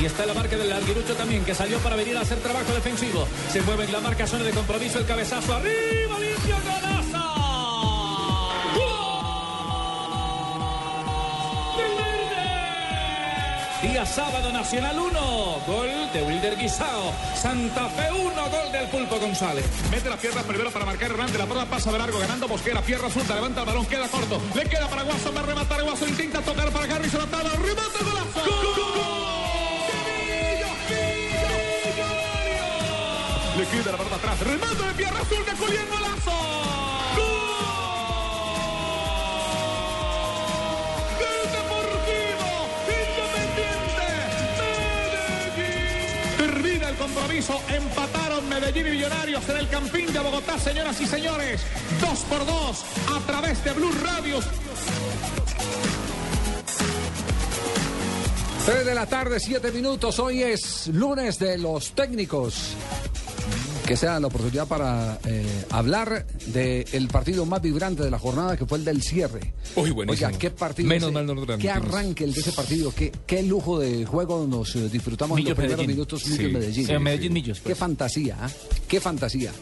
Y está la marca del Alguirucho también, que salió para venir a hacer trabajo defensivo. Se mueve en la marca, zona de compromiso, el cabezazo arriba, limpio, golazo. Día sábado, Nacional 1, gol de Wilder Guisao. Santa Fe 1, gol del Pulpo González. Mete la pierna primero para marcar Hernández. La prueba pasa de largo, ganando Mosquera. Pierna suelta, levanta el balón, queda corto. Le queda para Guaso, va a rematar. Guaso intenta tocar para Garrison. Atala, remate, golazo. Le queda la pelota atrás. Remate de pierna azul de Julián Golazo. Gol Deportivo Independiente Medellín. Termina el compromiso. Empataron Medellín y Millonarios en el Campín de Bogotá, señoras y señores. Dos por dos a través de Blue Radio. 3 de la tarde, 7 minutos. Hoy es lunes de los técnicos. Que sea la oportunidad para eh, hablar del partido más vibrante de la jornada, que fue el del cierre. Uy, buenísimo. Oiga, qué partido. Menos ese, mal no lo Qué arranque el de ese partido. Qué, qué lujo de juego nos eh, disfrutamos en los primeros Medellín. minutos. Sí, Millos Medellín. sí, Medellín Millos, Qué fantasía, ¿ah? Qué fantasía.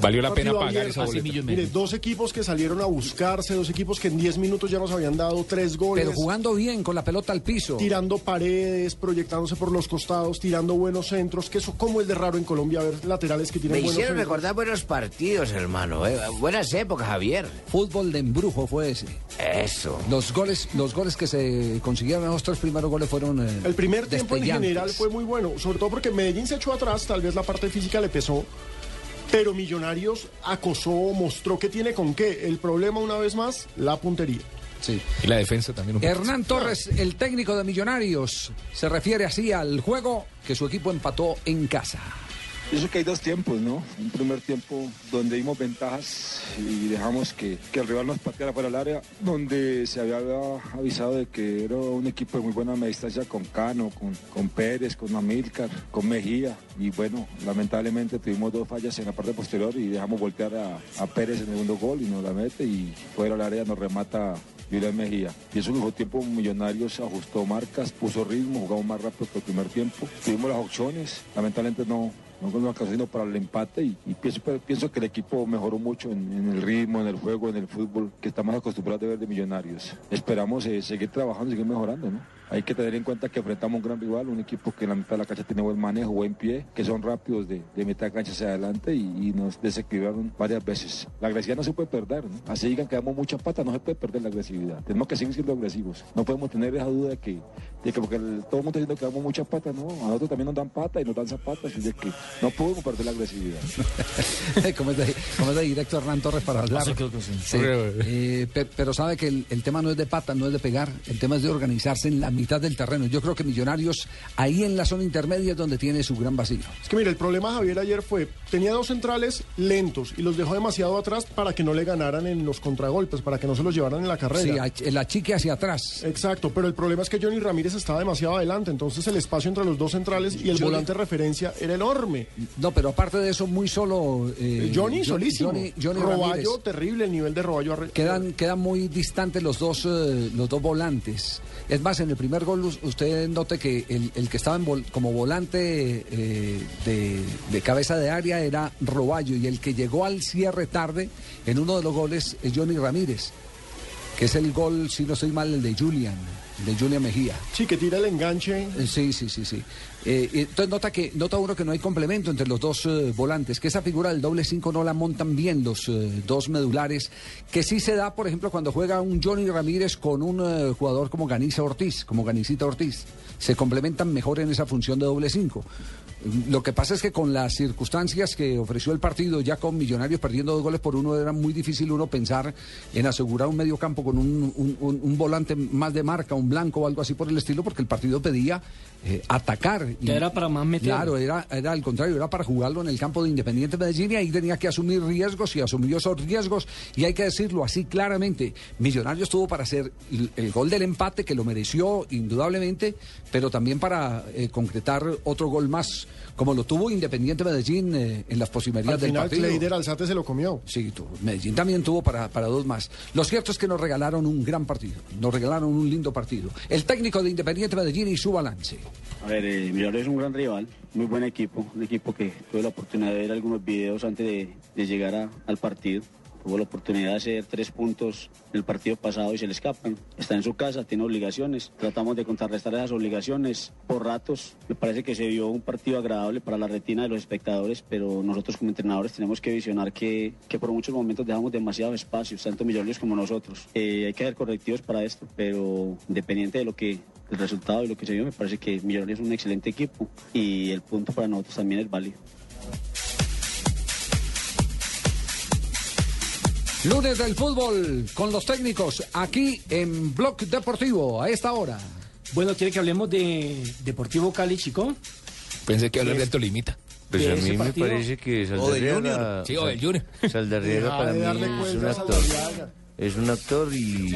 Valió la pena pagar abierto. esa boleta. Mire, dos equipos que salieron a buscarse, dos equipos que en 10 minutos ya nos habían dado tres goles. Pero jugando bien, con la pelota al piso. Tirando paredes, proyectándose por los costados, tirando buenos centros, que eso como el de raro en Colombia, ver laterales que tienen Me buenos hicieron centros. recordar buenos partidos, hermano. eh. Buenas épocas, Javier. Fútbol de embrujo fue ese. Eso. Los goles, los goles que se consiguieron, los tres primeros goles fueron. eh, El primer tiempo en general fue muy bueno, sobre todo porque Medellín se echó atrás, tal vez la parte física le pesó, pero Millonarios acosó, mostró que tiene con qué. El problema, una vez más, la puntería. Sí. Y la defensa también un poco. Hernán Torres, el técnico de Millonarios, se refiere así al juego que su equipo empató en casa. Pienso que hay dos tiempos, ¿no? Un primer tiempo donde dimos ventajas y dejamos que, que el rival nos pateara para el área, donde se había avisado de que era un equipo de muy buena distancia con Cano, con, con Pérez, con Amílcar, con Mejía. Y bueno, lamentablemente tuvimos dos fallas en la parte posterior y dejamos voltear a, a Pérez en el segundo gol y nos la mete y fuera del área nos remata Julián Mejía. Y eso fue tiempo Millonarios ajustó marcas, puso ritmo, jugamos más rápido que el primer tiempo. Tuvimos las opciones, lamentablemente no, no nos alcanzó para el empate y, y pienso, que el equipo mejoró mucho en, en el ritmo, en el juego, en el fútbol, que estamos acostumbrados a ver de millonarios. Esperamos eh, seguir trabajando, seguir mejorando, ¿no? Hay que tener en cuenta que enfrentamos un gran rival, un equipo que en la mitad de la cancha tiene buen manejo, buen pie, que son rápidos de, de mitad de cancha hacia adelante y, y nos desequilibraron varias veces. La agresividad no se puede perder, ¿no? Así digan que damos mucha pata, no se puede perder la agresividad. Tenemos que seguir siendo agresivos. No podemos tener esa duda de que, de que porque el- todo el mundo está diciendo que damos mucha pata, no. A nosotros también nos dan pata y nos dan zapatas, y de que no podemos perder la agresividad. [laughs] ¿Cómo es de, cómo es de directo Hernán Torres para hablar? Ah, sí, creo que sí. Sí, eh, pe- pero sabe que el, el tema no es de pata, no es de pegar, el tema es de organizarse en la mitad del terreno. Yo creo que Millonarios ahí en la zona intermedia es donde tiene su gran vacío. Es que mira, el problema Javier ayer fue, tenía dos centrales lentos y los dejó demasiado atrás para que no le ganaran en los contragolpes, para que no se los llevaran en la carrera. Sí, el achique hacia atrás. Exacto, pero el problema es que Johnny Ramírez estaba demasiado adelante, entonces el espacio entre los dos centrales y el Johnny- volante de referencia era enorme. No, pero aparte de eso, muy solo. eh, Johnny Jo- solísimo. Johnny, Johnny Roballo, Ramírez. terrible el nivel de Roballo. Quedan, quedan muy distantes los dos, eh, los dos volantes. Es más, en el primer gol us- usted note que el, el que estaba en vol- como volante eh, de, de cabeza de área era Roballo y el que llegó al cierre tarde en uno de los goles es Johnny Ramírez, que es el gol, si no estoy mal, el de Julian, de Julian Mejía. Sí, que tira el enganche. Eh, Sí, sí, sí, sí. Eh, entonces nota que nota uno que no hay complemento entre los dos eh, volantes, que esa figura del doble cinco no la montan bien los eh, dos medulares, que sí se da, por ejemplo, cuando juega un Johnny Ramírez con un eh, jugador como Ganiza Ortiz, como Ganicita Ortiz. Se complementan mejor en esa función de doble cinco. Lo que pasa es que con las circunstancias que ofreció el partido, ya con Millonarios perdiendo dos goles por uno, era muy difícil uno pensar en asegurar un medio campo con un, un- un- un volante más de marca, un blanco o algo así por el estilo, porque el partido pedía eh, atacar. Ya era para más meter. Claro, era, era al contrario, era para jugarlo en el campo de Independiente Medellín y ahí tenía que asumir riesgos y asumió esos riesgos. Y hay que decirlo así claramente, Millonarios tuvo para hacer el, el gol del empate, que lo mereció indudablemente, pero también para eh, concretar otro gol más, como lo tuvo Independiente Medellín eh, en las posibilidades Al del final partido. Kleider Alzate se lo comió. Sí, tuvo. Medellín también tuvo para, para dos más. Lo cierto es que nos regalaron un gran partido, nos regalaron un lindo partido. El técnico de Independiente Medellín y su balance. A ver, eh, Millonarios es un gran rival, muy buen equipo, un equipo que tuve la oportunidad de ver algunos videos antes de, de llegar a- al partido. Tuvo la oportunidad de hacer tres puntos en el partido pasado y se le escapan. Está en su casa, tiene obligaciones. Tratamos de contrarrestar esas obligaciones por ratos. Me parece que se vio un partido agradable para la retina de los espectadores, pero nosotros como entrenadores tenemos que visionar que, que por muchos momentos dejamos demasiado espacio, tanto Millonarios como nosotros. Eh, hay que hacer correctivos para esto, pero independiente de lo que el resultado y lo que se vio, me parece que Millonarios es un excelente equipo y el punto para nosotros también es válido. Lunes del fútbol con los técnicos aquí en Blog Deportivo a esta hora. Bueno, ¿quiere que hablemos de Deportivo Cali, chico? Pensé que hablar del Tolimita. Pues a mí me partido. parece que Saldarriaga... Junior. Sí, o del Junior. [laughs] Saldarriaga Deja para mí es un actor. Es un actor y...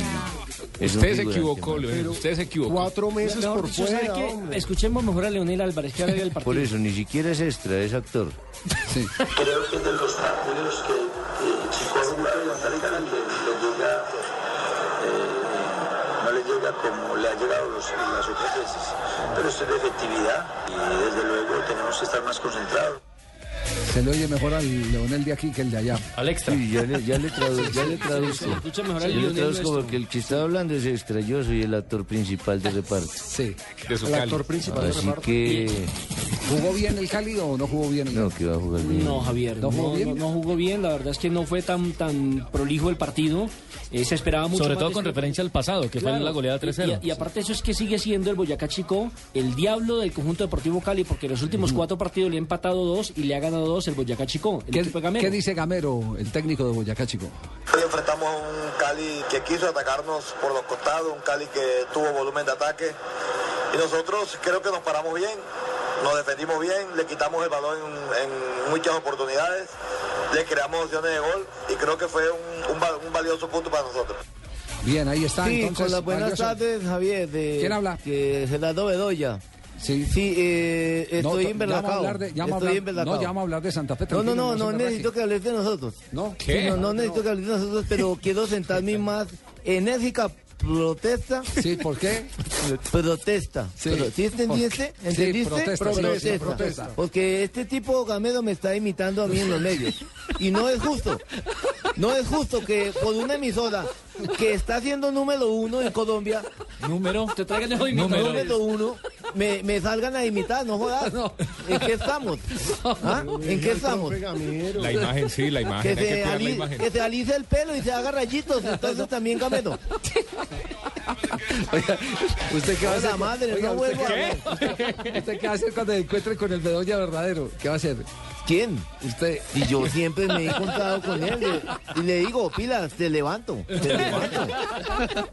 es Usted se equivocó. Leonel. Usted se equivocó. Cuatro meses por dicho, ¿sabe fuera. Escuchemos mejor a Leonel Álvarez que habla del partido. Por eso, ni siquiera es extra, es actor. Creo que es de los partidos que, llega, eh, no le llega como le ha llegado los- las otras veces. Pero esto es de efectividad y desde luego tenemos que estar más concentrados. Se le oye mejor al Leonel de aquí que el de allá. Al extra. Sí, ya le, ya le, tradu- ya le [laughs] traduzco. escucha mejor al le Lionel traduzco nuestro. porque el que está hablando es extra. Yo soy el actor principal de reparto. Sí. De su El Cali. actor principal de Así reparto. que... ¿Jugó bien el Cali o no jugó bien el No, Cali? que va a jugar bien. No, Javier, ¿No no, jugó no, bien? no jugó bien. La verdad es que no fue tan tan prolijo el partido. Eh, se esperaba mucho Sobre más todo de con este- referencia al pasado, que fue Claro, la goleada 3-0. Y, y- y aparte eso es que sigue siendo el Boyacá Chico el diablo del conjunto deportivo Cali, porque en los últimos cuatro partidos le ha empatado dos y le ha ganado dos el Boyacá Chico, el ¿Qué, equipo de Gamero. qué dice Gamero, el técnico de Boyacá, chico? Hoy enfrentamos a un Cali que quiso atacarnos por los costados, un Cali que tuvo volumen de ataque y nosotros creo que nos paramos bien, nos defendimos bien, le quitamos el balón en, en muchas oportunidades, le creamos opciones de gol y creo que fue un, un val- un valioso punto para nosotros. Bien, ahí está. Sí, entonces, con las buenas valioso. tardes, Javier. De, ¿Quién habla? Que Gerardo Bedoya. Sí. Sí, eh, No, estoy to- en ya vamos a Berlacao. hablar de- ya vamos a Estoy hablar- en Berlacao. no, ya vamos a hablar de Santa Fe, No, no, no, no no necesito que hables de nosotros. ¿No? Sí, no, no necesito que hables de nosotros, pero [laughs] quiero sentarme más enérgica protesta. Sí, ¿por qué? Protesta. Sí. Pero, ¿Sí entendiste? Sí, ¿Entendiste? protesta, sí, sí, protesta. Porque este tipo Gamedo me está imitando a mí en los medios. Y no es justo. No es justo que por una emisora que está siendo número uno en Colombia, Número. Te traigan de número, número uno, me, me salgan a imitar, no jodas. ¿En qué estamos? ¿Ah? ¿En qué estamos? La imagen, sí, la imagen. Que Hay que se, cuidar la ali- imagen. que se alice el pelo y se haga rayitos, entonces también Gamedo. [laughs] ¿Usted qué va a Hola, hacer? madre, Oiga, no ¿usted vuelvo a qué- [laughs] ¿Usted qué va a hacer cuando se encuentre con el Bedoya verdadero? ¿Qué va a hacer? ¿Quién? Usted. Y yo siempre me he encontrado con él le- y le digo, pilas, te levanto, te levanto. [laughs]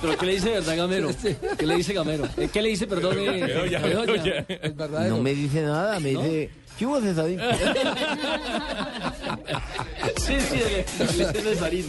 ¿Pero qué le dice verdad Gamero? ¿Qué le dice Gamero? ¿Qué le dice, perdón, eh, Bedoya, Bedoya? Bedoya. El verdadero. No me dice nada, me dice, ¿qué hubo, Cesarín? [laughs] Sí, sí, le dice Cesarín.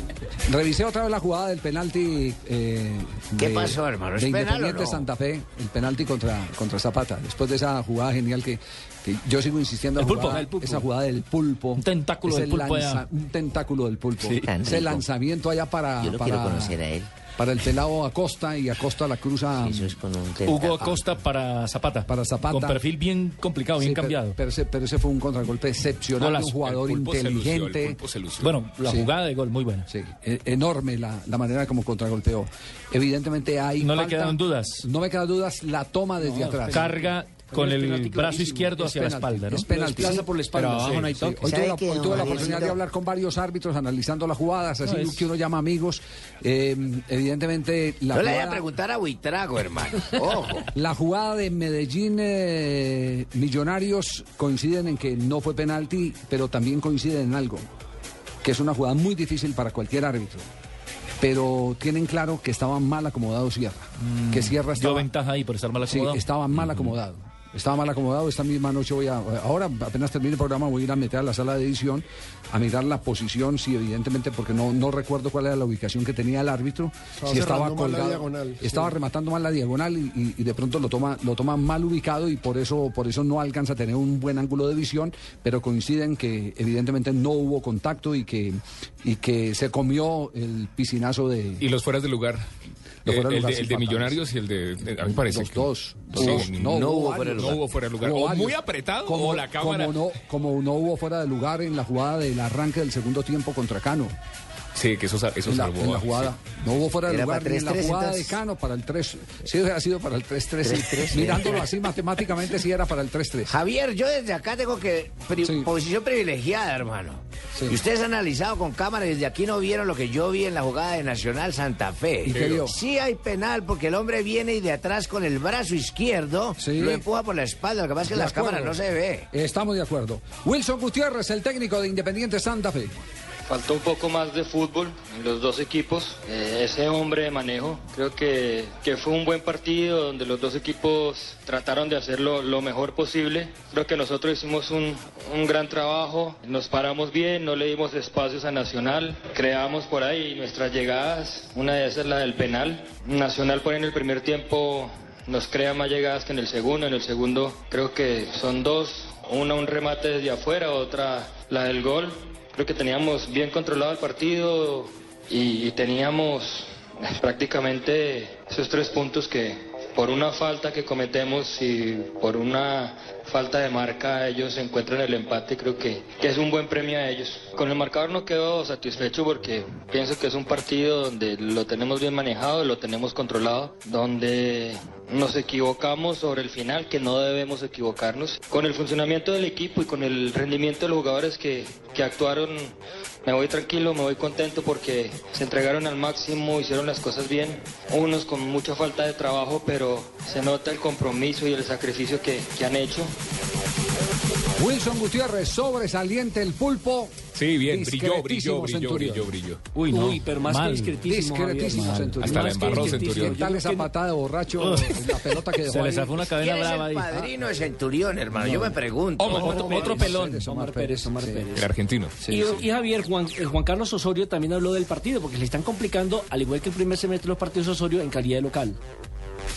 Revisé otra vez la jugada del penalti. eh, ¿Qué de- pasó, hermano? ¿Es De penal o Independiente no? Santa Fe, el penalti contra, contra Zapata. Después de esa jugada genial que, que yo sigo insistiendo. El la pulpo, el. Esa jugada del pulpo. Un tentáculo del pulpo. Un tentáculo del pulpo. Sí. Ese lanzamiento allá para. Yo lo para, quiero conocer a él. Para el pelado Acosta y Acosta la cruza. Eso es con un Hugo. Acosta para Zapata. Para Zapata. Con perfil bien complicado, bien pero- cambiado. Pero, ese, pero ese fue un contragolpe excepcional. Golazo. Un jugador El pulpo se lució, el inteligente. pulpo se lució. Bueno, la Sí. jugada de gol, muy buena. Sí, e- enorme la, la manera como contragolpeó. Evidentemente hay. No le quedan dudas. No me quedan dudas la toma desde atrás. Carga con el brazo izquierdo hacia la espalda, ¿no? Es penalti. Sí. por la espalda. Pero abajo no hay Sí, toque. Hoy ¿Sabe tuve, la, hoy tuve oportunidad de hablar con varios árbitros analizando las jugadas, así No, es- que uno llama amigos. Eh, evidentemente, la Yo le voy a preguntar a Buitrago, hermano. Ojo. [laughs] la jugada de Medellín eh, Millonarios coinciden en que no fue penalti, pero también coinciden en algo, que es una jugada muy difícil para cualquier árbitro. Pero tienen claro que estaba mal acomodado Sierra. que Sierra Dio estaba, ventaja ahí por estar mal Sí, acomodado. estaba mal acomodado. Estaba mal acomodado. Esta misma noche voy a. Ahora, apenas termine el programa, voy a ir a meter a la sala de edición a mirar la posición. Sí, evidentemente, porque no, no recuerdo cuál era la ubicación que tenía el árbitro. Estaba si estaba cerrando mal la colgado. diagonal, sí. estaba rematando mal la diagonal y, y- y de pronto lo toma, lo toma mal ubicado y por eso, por eso no alcanza a tener un buen ángulo de visión. Pero coinciden que, evidentemente, no hubo contacto y que, y que se comió el piscinazo de. Y los fueras de lugar. Los fuera el, lugar de, sí el de. Millonarios y el de. de- a mí me parece. Los que- dos. Sí, Dos. no, No, hubo fuera de no hubo fuera de lugar. Hubo O muy apretado como, o la cámara. Como no, como no hubo fuera de lugar en la jugada del arranque del segundo tiempo contra Cano. Sí, que eso, eso en, la, salvó en la jugada. No hubo fuera de Era lugar para ni en la 3-3 jugada entonces. de Cano para el 3. Sí, hubiera sido para el 3-3. sí. 3-3, Mirándolo así matemáticamente, sí era para el 3-3. Javier, yo desde acá tengo que... pri- Sí. Posición privilegiada, hermano. Sí. Y ustedes han analizado con cámara y desde aquí no vieron lo que yo vi en la jugada de Nacional Santa Fe. ¿Y qué? Sí hay penal porque el hombre viene y de atrás con el brazo izquierdo Sí. lo empuja por la espalda. Lo que pasa es que en las acuerdo. cámaras no se ve. Estamos de acuerdo. Wilson Gutiérrez, el técnico de Independiente Santa Fe. Faltó un poco más de fútbol en los dos equipos. Eh, ese hombre de manejo, creo que, que fue un buen partido donde los dos equipos trataron de hacerlo lo mejor posible. Creo que nosotros hicimos un, un gran trabajo, nos paramos bien, no le dimos espacios a Nacional, creamos por ahí nuestras llegadas, una de esas es la del penal. Nacional por en el primer tiempo nos crea más llegadas que en el segundo, en el segundo creo que son dos, una un remate desde afuera, otra la del gol. Creo que teníamos bien controlado el partido y, teníamos prácticamente esos tres puntos que por una falta que cometemos y por una falta de marca ellos encuentran el empate creo que, que es un buen premio a ellos. Con el marcador no quedo satisfecho porque pienso que es un partido donde lo tenemos bien manejado, lo tenemos controlado, donde nos equivocamos sobre el final, que no debemos equivocarnos. Con el funcionamiento del equipo y con el rendimiento de los jugadores que, que actuaron, me voy tranquilo, me voy contento porque se entregaron al máximo, hicieron las cosas bien. Unos con mucha falta de trabajo, pero se nota el compromiso y el sacrificio que, que han hecho. Wilson Gutiérrez, sobresaliente el pulpo. Sí, bien, brilló, brilló, brilló, brilló, brilló. Uy, no. Uy, pero más mal. que discretísimo. Javier. Discretísimo Mal. Centurión. Hasta la embarró. Centurión. ¿Qué tal Yo esa creo que- patada de borracho? la [laughs] pelota que dejó Se le zafó una cadena ¿Quién es brava el ahí. padrino de Centurión, hermano? Yo me pregunto. Otro, pelón. Pérez, Omar Pérez, Omar sí. Pérez. El argentino. Sí, y, sí. y Javier, Juan, eh, Juan Carlos Osorio también habló del partido, porque le están complicando, al igual que el primer semestre, los partidos Osorio en calidad de local.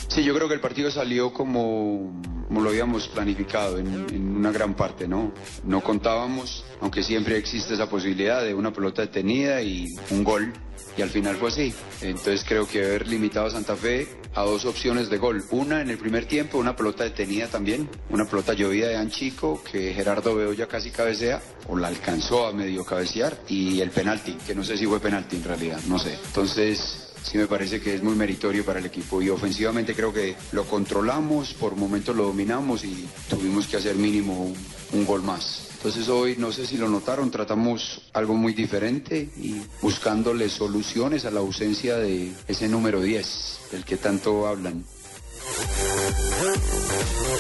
Sí, yo creo que el partido salió como, lo habíamos planificado en, en una gran parte, ¿no? No contábamos, aunque siempre existe esa posibilidad de una pelota detenida y un gol, y al final fue así. Entonces creo que haber limitado a Santa Fe a dos opciones de gol. Una en el primer tiempo, una pelota detenida también, una pelota llovida de Anchico que Gerardo Bedoya casi cabecea, o la alcanzó a medio cabecear, y el penalti, que no sé si fue penalti en realidad, no sé. Entonces sí me parece que es muy meritorio para el equipo y ofensivamente creo que lo controlamos, por momentos lo dominamos y tuvimos que hacer mínimo un, gol más. Entonces hoy, no sé si lo notaron, tratamos algo muy diferente y buscándole soluciones a la ausencia de ese número 10, del que tanto hablan.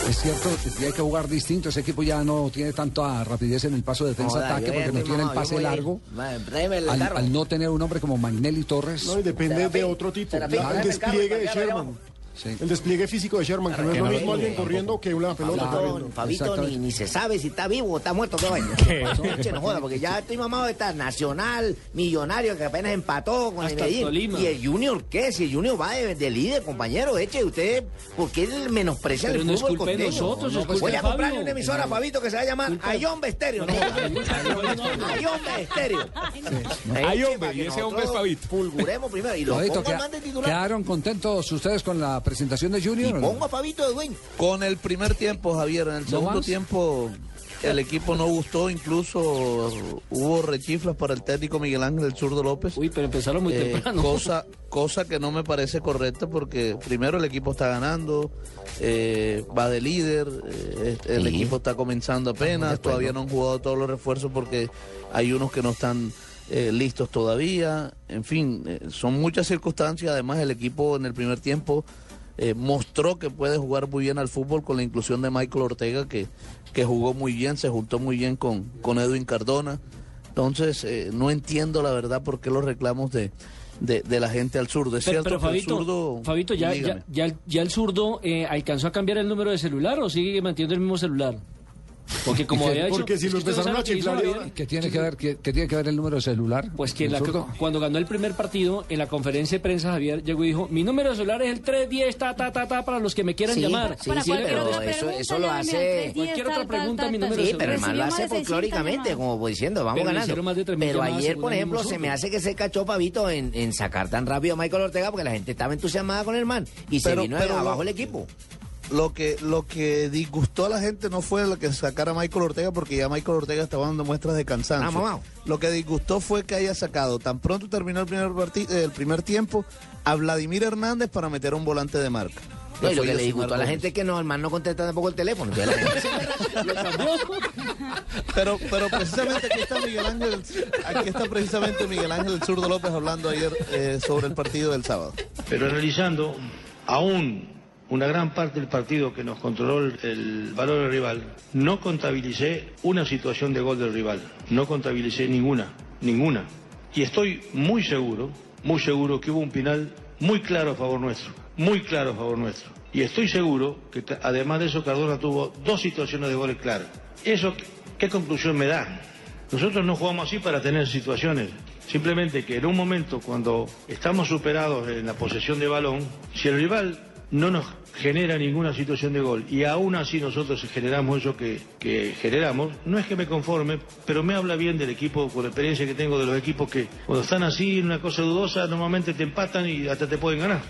Es cierto, que hay que jugar distinto. Ese equipo ya no tiene tanta rapidez en el paso de defensa-ataque porque no tiene el pase largo. Al, al no tener un hombre como Magnelli Torres. No, y depende de otro tipo. El despliegue de Sherman. El despliegue físico de Sherman, que no es lo mismo alguien corriendo que una pelota corriendo. Fabito ni, ni se sabe si está vivo o está muerto, qué vaina. [laughs] No joda, porque ya estoy mamado de estar Nacional, Millonario, que apenas empató con el Hasta Medellín. Tolima. ¿Y el Junior qué? Si el Junior va de, de líder, compañero, eche usted, ¿por qué menosprecia Pero el no es fútbol costeño? nosotros, es Voy culpa a de comprarle una emisora a Fabito que se va a llamar Ayombe Estéreo. ¿no? Ayombe Estéreo. Ayombe, y ese hombre es Fabito. Fulguremos primero y lo Fabito, pongo ¿queda- más de titular. ¿Quedaron contentos ustedes con la presentación de Junior? Pongo a Fabito de dueño. Con el primer tiempo, Javier, en el ¿No segundo tiempo el equipo no gustó, incluso hubo rechiflas para el técnico Miguel Ángel el zurdo López. Uy, pero empezaron muy Eh, temprano. Cosa, cosa que no me parece correcta porque primero el equipo está ganando, eh, va de líder, eh, el Sí. equipo está comenzando apenas, todavía no han jugado todos los refuerzos porque hay unos que no están eh, listos todavía, en fin, eh, son muchas circunstancias, además el equipo en el primer tiempo eh, mostró que puede jugar muy bien al fútbol con la inclusión de Michael Ortega que, que jugó muy bien, se juntó muy bien con, con Edwin Cardona. Entonces, eh, no entiendo la verdad por qué los reclamos de, de, de la gente al zurdo. Es Pero, cierto pero que el Fabito, zurdo... Fabito, ya, ya, ya, el- ya el zurdo eh, alcanzó a cambiar el número de celular o sigue manteniendo el mismo celular. Porque como ¿Y qué- había hecho, porque si es lo que usted no empezaron a chiflar. ¿qué tiene que ver, qué, qué tiene que ver el número de celular? Pues que en ¿El la- cuando ganó el primer partido, en la conferencia de prensa, Javier llegó y dijo, mi número de celular es el 310, ta, ta, ta, ta, para los que me quieran Sí, llamar. sí, sí, pero eso, eso lo hace... Cualquier otra pregunta, mi número de Sí, celular. pero el man lo hace folclóricamente, como diciendo, vamos Pero ganando. más de Pero ayer, por ejemplo, se me hace que se cachó Pavito en, en sacar tan rápido a Michael Ortega porque la gente estaba entusiasmada con el man y se vino abajo el equipo. Lo que, lo que disgustó a la gente no fue lo que sacara a Michael Ortega, porque ya Michael Ortega estaba dando muestras de cansancio. Ah, mamá. Lo que disgustó fue que haya sacado, tan pronto terminó el primer, el primer tiempo, a Vladimir Hernández para meter a un volante de marca. No, y lo que le disgustó a la gente es que no, el man no contesta tampoco el teléfono. [laughs] Pero, pero precisamente aquí está Miguel Ángel, aquí está precisamente Miguel Ángel el zurdo López hablando ayer eh, sobre el partido del sábado. Pero analizando aún una gran parte del partido que nos controló el, el valor del rival, no contabilicé una situación de gol del rival, no contabilicé ninguna, ninguna. Y estoy muy seguro, muy seguro que hubo un penal muy claro a favor nuestro, muy claro a favor nuestro. Y estoy seguro que además de eso Cardona tuvo dos situaciones de goles claras. ¿Eso qué conclusión me da? Nosotros no jugamos así para tener situaciones. Simplemente que en un momento cuando estamos superados en la posesión de balón, si el rival no nos genera ninguna situación de gol y aún así nosotros generamos eso que, que generamos, no es que me conforme, pero me habla bien del equipo, con la experiencia que tengo de los equipos que cuando están así en una cosa dudosa normalmente te empatan y hasta te pueden ganar.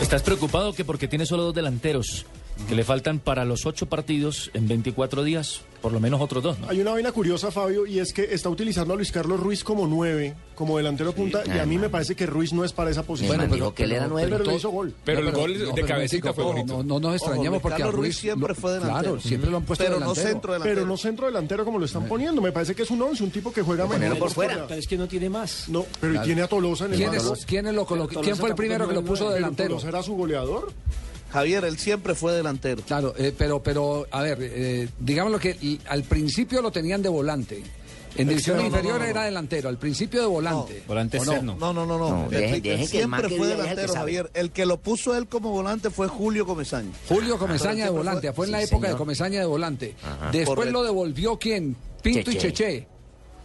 ¿Estás preocupado que porque tiene solo dos delanteros que le faltan para los ocho partidos en 24 días, por lo menos otros dos, ¿no? Hay una vaina curiosa, Fabio, y es que está utilizando a Luis Carlos Ruiz como nueve, como delantero punta, y a mí me parece que Ruiz no es para esa posición. Bueno, pero- pero- pero, pero- le hizo gol. Pero No, el gol no, de pero cabecita fue no, bonito. No, no nos extrañamos porque Carlos Ruiz Ruiz siempre lo- fue delantero. Claro, siempre lo han puesto Pero no delantero. centro delantero. Pero no centro delantero como lo están poniendo. Me parece que es un once, un tipo que juega mejor por fuera. Pero es que no tiene más. No, pero Claro. tiene a Tolosa en el ¿Quién, quién, es lo colo- Pero ¿Quién fue el primero que lo puso nueve, delantero? pero ¿Tolosa era su goleador? Javier, él siempre fue delantero. Claro, eh, pero, pero, a ver, eh, digámoslo que l- al principio lo tenían de volante. En división No, inferior no, no. era delantero, al principio de volante. Volante externo. No, no, no, no. Que el man siempre que fue que delantero. Javier. El que lo puso él como volante fue Julio Comesaña. Julio Comesaña de volante, fue en la época de. Comesaña de volante. Ajá. Después Correcto. lo devolvió quién? Pinto y Cheche.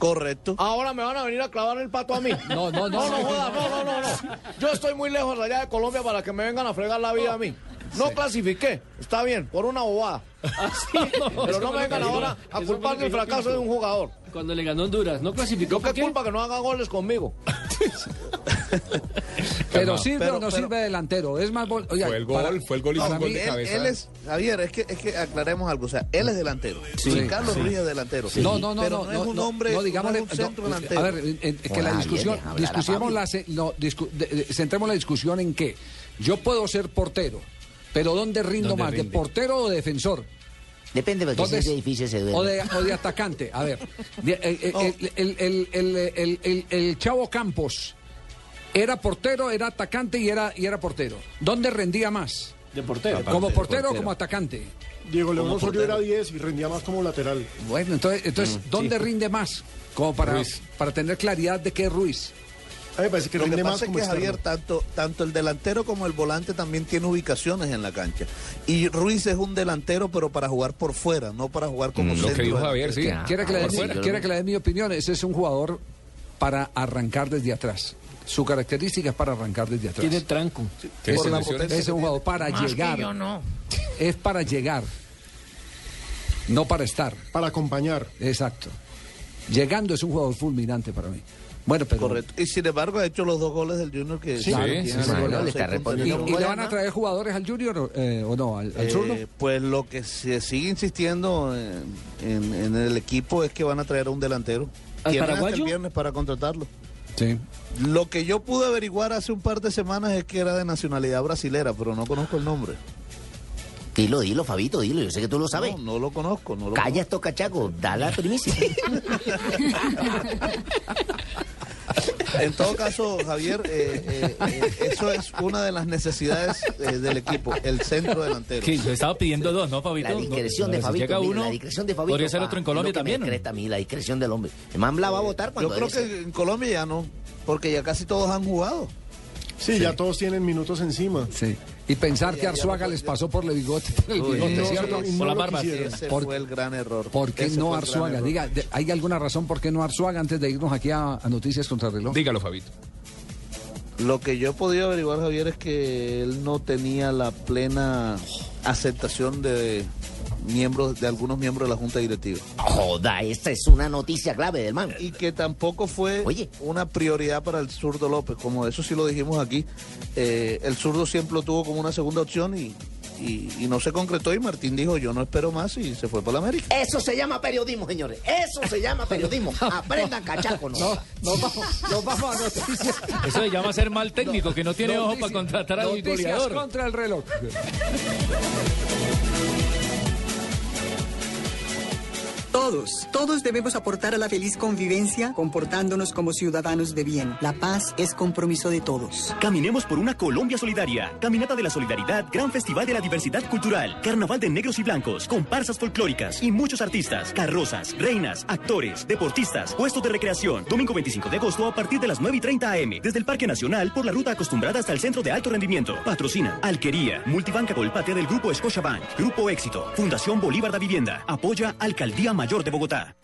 Correcto. Ahora me van a venir a clavar el pato a mí. [laughs] No, no, no. No, no, joda, no, no, no, no. Yo estoy muy lejos allá de Colombia para que me vengan a fregar la vida a mí. No clasifiqué, está bien, por una bobada. [laughs] Pero no me vengan ahora a culpar del fracaso de un jugador. Cuando le ganó Honduras, ¿no clasificó? ¿Yo qué culpa que no haga goles conmigo? [laughs] [laughs] Pero sirve Pero- o no pero- sirve delantero. Es más. oiga, Fue el gol, para- fue el gol y fue un gol mí- de cabeza. Él es, Javier, es que, es que aclaremos algo. O sea, él es delantero. Sí, Sí, Carlos sí. Ruiz es delantero. No, no, no, Pero no, es un no, hombre, no, no es un centro no, delantero. A ver, en- en- que la discusión, discusiemos la, se- no, discu- de- de- centremos la discusión en que yo puedo ser portero, pero ¿dónde rindo ¿Dónde más? ¿De portero o de defensor? Depende, porque si ¿Dónde es de es? edificio se duerme. O de, o de atacante. A ver, [laughs] de- eh, eh, el, el- el- el- el- el- el Chavo Campos era portero, era atacante y era, y era portero. ¿Dónde rendía más? De portero. ¿Como portero o como atacante? Diego León Osorio era 10 y rendía más como lateral. Bueno, entonces, entonces Mm, ¿dónde sí. rinde más? Como para, Ruiz. para tener claridad de qué es Ruiz. A mí me parece que Lo que rinde más pasa es como que externo. Javier, tanto, tanto el delantero como el volante también tiene ubicaciones en la cancha. Y Ruiz es un delantero, pero para jugar por fuera, no para jugar como centro. delantero. ¿Quiere que, le dé, mi- quiere que le dé mi opinión? Ese es un jugador para arrancar desde atrás. Su característica es para arrancar desde atrás. Tiene tranco. Ese Por la es- potencia es un jugador para Más que llegar. yo no. Es para llegar. No para estar. Para acompañar. Exacto. Llegando es un jugador fulminante para mí. Bueno, pero. Correcto. Y sin embargo ha hecho los dos goles del Junior que Sí, Claro, sí, sí, sí, le está puntos. ¿Y, y le van a traer jugadores al Junior o, eh, o no? ¿Al, al Eh, zurdo? Pues lo que se sigue insistiendo en, en- en el equipo es que van a traer a un delantero. ¿Al paraguayo? el viernes para contratarlo. Sí. Lo que yo pude averiguar hace un par de semanas es que era de nacionalidad brasilera, pero no conozco el nombre. Dilo, dilo, Fabito, dilo. Yo sé que tú lo sabes. No, no lo conozco. No lo Calla esto, cachaco. Da la primicia. [laughs] [laughs] En todo caso, Javier, eh, eh, eh, eso es una de las necesidades eh, del equipo, el centro delantero. Sí, yo estaba pidiendo dos, ¿no, Fabito? La discreción de Si Fabito. llega mira, uno, la discreción de Fabito. Podría ser otro en Colombia también. Me a mí, la discreción del hombre. El man la va a votar Yo cuando creo debe ser. que en Colombia ya no, porque ya casi todos han jugado. Sí, ya todos tienen minutos encima. Sí. Y pensar que Arzuaga les pasó por el bigote, por el bigote, no, ¿cierto? no, lo quisieron. Ese fue el gran error. ¿Por qué Ese no Arzuaga? Diga, de- ¿hay alguna razón por qué no Arzuaga antes de irnos aquí a, a Noticias contra el reloj? Dígalo, Fabito. Lo que yo he podido averiguar, Javier, es que él no tenía la plena aceptación de miembros, de algunos miembros de la Junta Directiva. Joda, esta es una noticia clave del man. Y que tampoco fue una prioridad para el zurdo López, como eso sí lo dijimos aquí. Eh, el zurdo siempre lo tuvo como una segunda opción y, y- y no se concretó y Martín dijo yo no espero más y se fue para la América. Eso se llama periodismo, señores. Eso se llama periodismo. [laughs] Aprendan cachaco, ¿no? Nos vamos, nos vamos a noticias. Eso se llama ser mal técnico, que no tiene ojo para contratar al Noticias goleador. contra el reloj. Todos, todos debemos aportar a la feliz convivencia comportándonos como ciudadanos de bien. La paz es compromiso de todos. Caminemos por una Colombia solidaria. Caminata de la Solidaridad, Gran Festival de la Diversidad Cultural, Carnaval de Negros y Blancos, comparsas folclóricas y muchos artistas, carrozas, reinas, actores, deportistas, puestos de recreación. Domingo 25 de agosto a partir de las 9 y 30 am, desde el Parque Nacional por la ruta acostumbrada hasta el Centro de Alto Rendimiento. Patrocina Alquería, Multibanca Colpatria del Grupo Scotiabank, Grupo Éxito, Fundación Bolívar da Vivienda, apoya Alcaldía Mayor de Bogotá.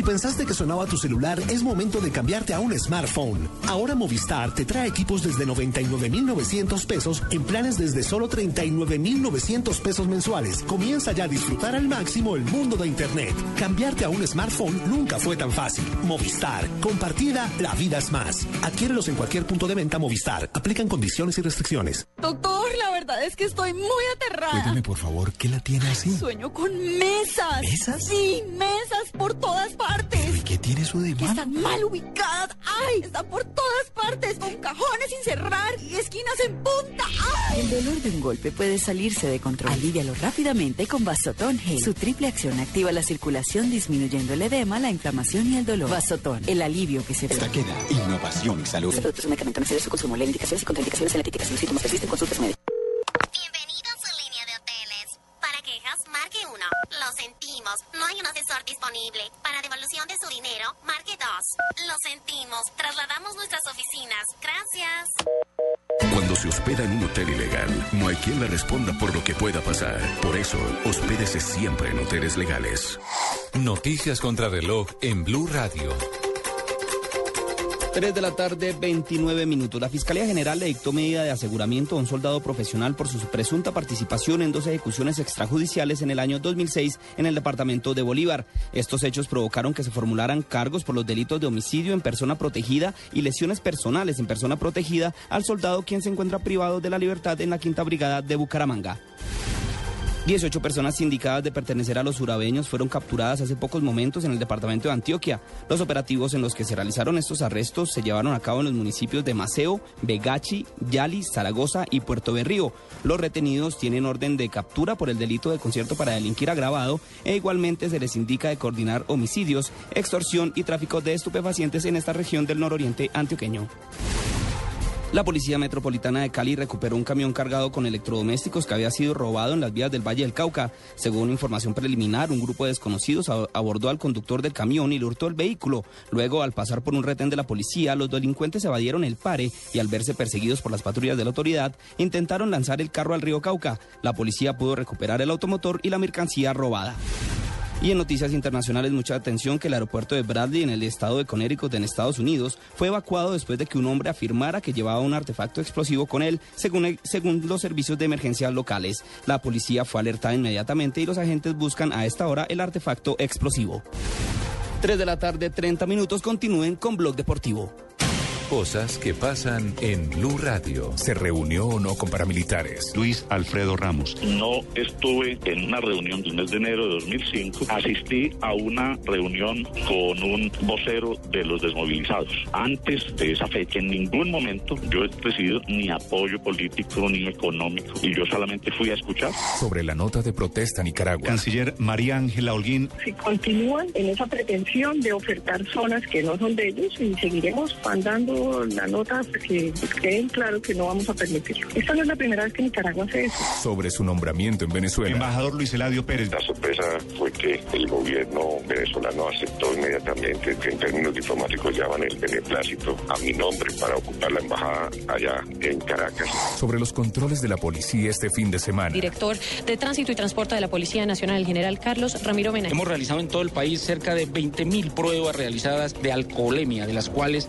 Si pensaste que sonaba tu celular, es momento de cambiarte a un smartphone. Ahora Movistar te trae equipos desde 99,900 pesos en planes desde solo 39,900 pesos mensuales. Comienza ya a disfrutar al máximo el mundo de Internet. Cambiarte a un smartphone nunca fue tan fácil. Movistar. Compartida, la vida es más. Adquiérelos en cualquier punto de venta Movistar. Aplican condiciones y restricciones. Doctor, la verdad es que estoy muy aterrada. Cuéntame, por favor, ¿qué la tiene así? Sueño con mesas. ¿Mesas? Sí, mesas por todas partes. ¿Qué tiene eso de Que están mal ubicadas. ¡Ay! Están por todas partes, con cajones sin cerrar y esquinas en punta. ¡Ay! El dolor de un golpe puede salirse de control. Alivialo rápidamente con Vasotón G. Su triple acción activa la circulación disminuyendo el edema, la inflamación y el dolor. Vasotón, el alivio que se ve. queda innovación y salud. Este producto es un medicamento, no se debe su consumo. Lee indicaciones y contraindicaciones en la etiqueta. Si los síntomas persisten, consulte a no hay un asesor disponible. Para devolución de su dinero, marque 2. Lo sentimos, trasladamos nuestras oficinas. Gracias. Cuando se hospeda en un hotel ilegal, no hay quien le responda por lo que pueda pasar. Por eso, hospédese siempre en hoteles legales. Noticias contra reloj en Blue Radio. 3 de la tarde, 29 minutos. La Fiscalía General le dictó medida de aseguramiento a un soldado profesional por su presunta participación en dos ejecuciones extrajudiciales en el año 2006 en el departamento de Bolívar. Estos hechos provocaron que se formularan cargos por los delitos de homicidio en persona protegida y lesiones personales en persona protegida al soldado quien se encuentra privado de la libertad en la Quinta Brigada de Bucaramanga. 18 personas indicadas de pertenecer a los urabeños fueron capturadas hace pocos momentos en el departamento de Antioquia. Los operativos en los que se realizaron estos arrestos se llevaron a cabo en los municipios de Maceo, Begachi, Yali, Zaragoza y Puerto Berrío. Los retenidos tienen orden de captura por el delito de concierto para delinquir agravado e igualmente se les indica de coordinar homicidios, extorsión y tráfico de estupefacientes en esta región del nororiente antioqueño. La Policía Metropolitana de Cali recuperó un camión cargado con electrodomésticos que había sido robado en las vías del Valle del Cauca. Según información preliminar, un grupo de desconocidos abordó al conductor del camión y le hurtó el vehículo. Luego, al pasar por un retén de la policía, los delincuentes evadieron el pare y al verse perseguidos por las patrullas de la autoridad, intentaron lanzar el carro al río Cauca. La policía pudo recuperar el automotor y la mercancía robada. Y en noticias internacionales, mucha atención que el aeropuerto de Bradley en el estado de Connecticut en Estados Unidos fue evacuado después de que un hombre afirmara que llevaba un artefacto explosivo con él, según, según los servicios de emergencia locales. La policía fue alertada inmediatamente y los agentes buscan a esta hora el artefacto explosivo. 3 de la tarde, 30 minutos, continúen con Blog Deportivo. Cosas que pasan en Blue Radio. ¿Se reunió o no con paramilitares? Luis Alfredo Ramos. No estuve en una reunión del mes de enero de 2005. Asistí a una reunión con un vocero de los desmovilizados. Antes de esa fecha, en ningún momento yo he recibido ni apoyo político ni económico. Y yo solamente fui a escuchar. Sobre la nota de protesta Nicaragua. Canciller María Ángela Holguín. si continúan en esa pretensión de ofertar zonas que no son de ellos y seguiremos la nota hasta que queden claro que no vamos a permitirlo. Esta no es la primera vez que Nicaragua hace eso. Sobre su nombramiento en Venezuela. Embajador Luis Eladio Pérez. La sorpresa fue que el gobierno venezolano aceptó inmediatamente que en términos diplomáticos llaman el beneplácito a mi nombre para ocupar la embajada allá en Caracas. Sobre los controles de la policía este fin de semana. Director de Tránsito y Transporte de la Policía Nacional, el general Carlos Ramiro Mena. Hemos realizado en todo el país cerca de 20.000 pruebas realizadas de alcoholemia, de las cuales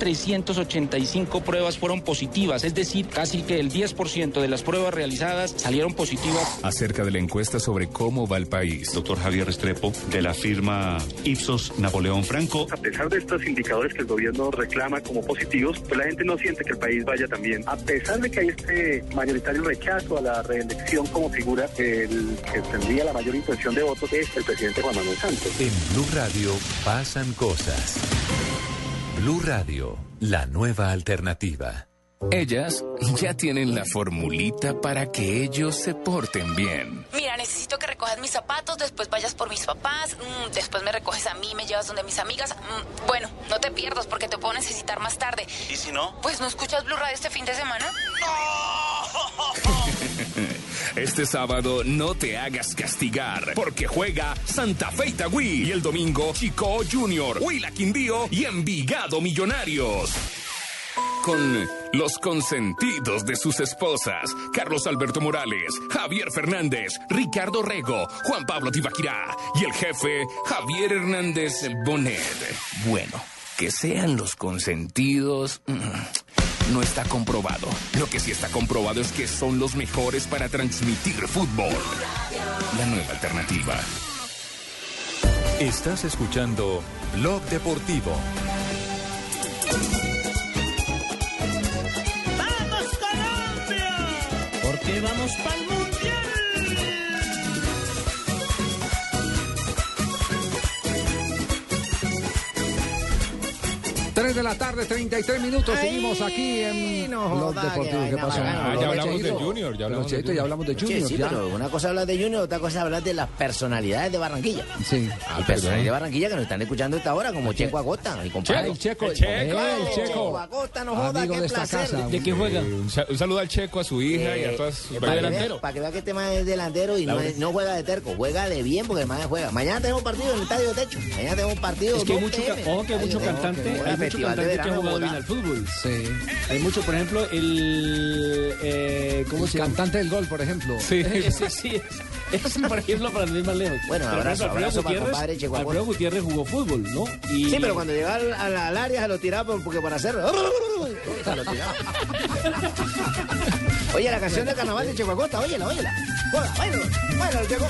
2.385 pruebas fueron positivas, es decir, casi que el 10% de las pruebas realizadas salieron positivas. Acerca de la encuesta sobre cómo va el país. Doctor Javier Restrepo, de la firma Ipsos Napoleón Franco. A pesar de estos indicadores que el gobierno reclama como positivos, pues la gente no siente que el país vaya tan bien. A pesar de que hay este mayoritario rechazo a la reelección como figura, el que tendría la mayor intención de votos es el presidente Juan Manuel Santos. En Blue Radio pasan cosas. Blue Radio, la nueva alternativa. Ellas ya tienen la formulita para que ellos se porten bien. Mira, necesito que recojas mis zapatos, después vayas por mis papás, mm, después me recoges a mí, me llevas donde mis amigas. Mm, bueno, no te pierdas porque te puedo necesitar más tarde. ¿Y si no? Pues no escuchas Blue Radio este fin de semana. [laughs] Este sábado no te hagas castigar porque juega Santa Fe Itagüí y el domingo Chico Junior, Huila Quindío y Envigado Millonarios. Con los consentidos de sus esposas, Carlos Alberto Morales, Javier Fernández, Ricardo Rego, Juan Pablo Tibaquirá y el jefe Javier Hernández Bonet. Bueno, que sean los consentidos mm, no está comprobado. Lo que sí está comprobado es que son los mejores para transmitir fútbol. La nueva alternativa. Estás escuchando Blog Deportivo. ¡Vamos, Colombia! Porque vamos para 3 de la tarde, 33 minutos. Ay, Seguimos aquí en no Blog joda, Deportivo. que ¿Qué pasó? Ah, ya hablamos Cheito. de Junior, ya hablamos Pero, Cheito, ya hablamos de Junior. sí, ya. pero una cosa hablar de Junior, otra cosa hablar de las personalidades de Barranquilla. Sí. y personalidades de Barranquilla que nos están escuchando esta hora, como Checo Acosta, mi compadre. El Checo, El Checo. el Checo. Acosta, no joda, Amigo qué de esta placer. casa. ¿De qué juega? Un, sa- un saludo al Checo, a su hija y a todas sus para, que delantero. para que vea que este man es delantero y no, es- no juega de terco, juega de bien porque el man juega. Mañana tenemos partido en el estadio de techo. Mañana tenemos partido. Es que hay 2 mucho, PM. ca- ojo que hay mucho de cantante, hay mucho festival de verano. jugado bien al fútbol. Sí. Hay mucho, por ejemplo, el. Eh, ¿Cómo El se llama? cantante del gol, por ejemplo. Ese sí, [laughs] ese, por ejemplo, para ir más lejos. Bueno, abrazo, ejemplo, abrazo para compadre Checo Alfredo. Gutiérrez jugó fútbol, ¿no? Y- Sí, pero cuando llegaba al, al- al área se lo tiraba por- porque para hacer. [laughs] Se lo tiraba. Oye, la canción de carnaval de Checo Acosta, óyela, óyela. Hola, bueno, bueno, Checo.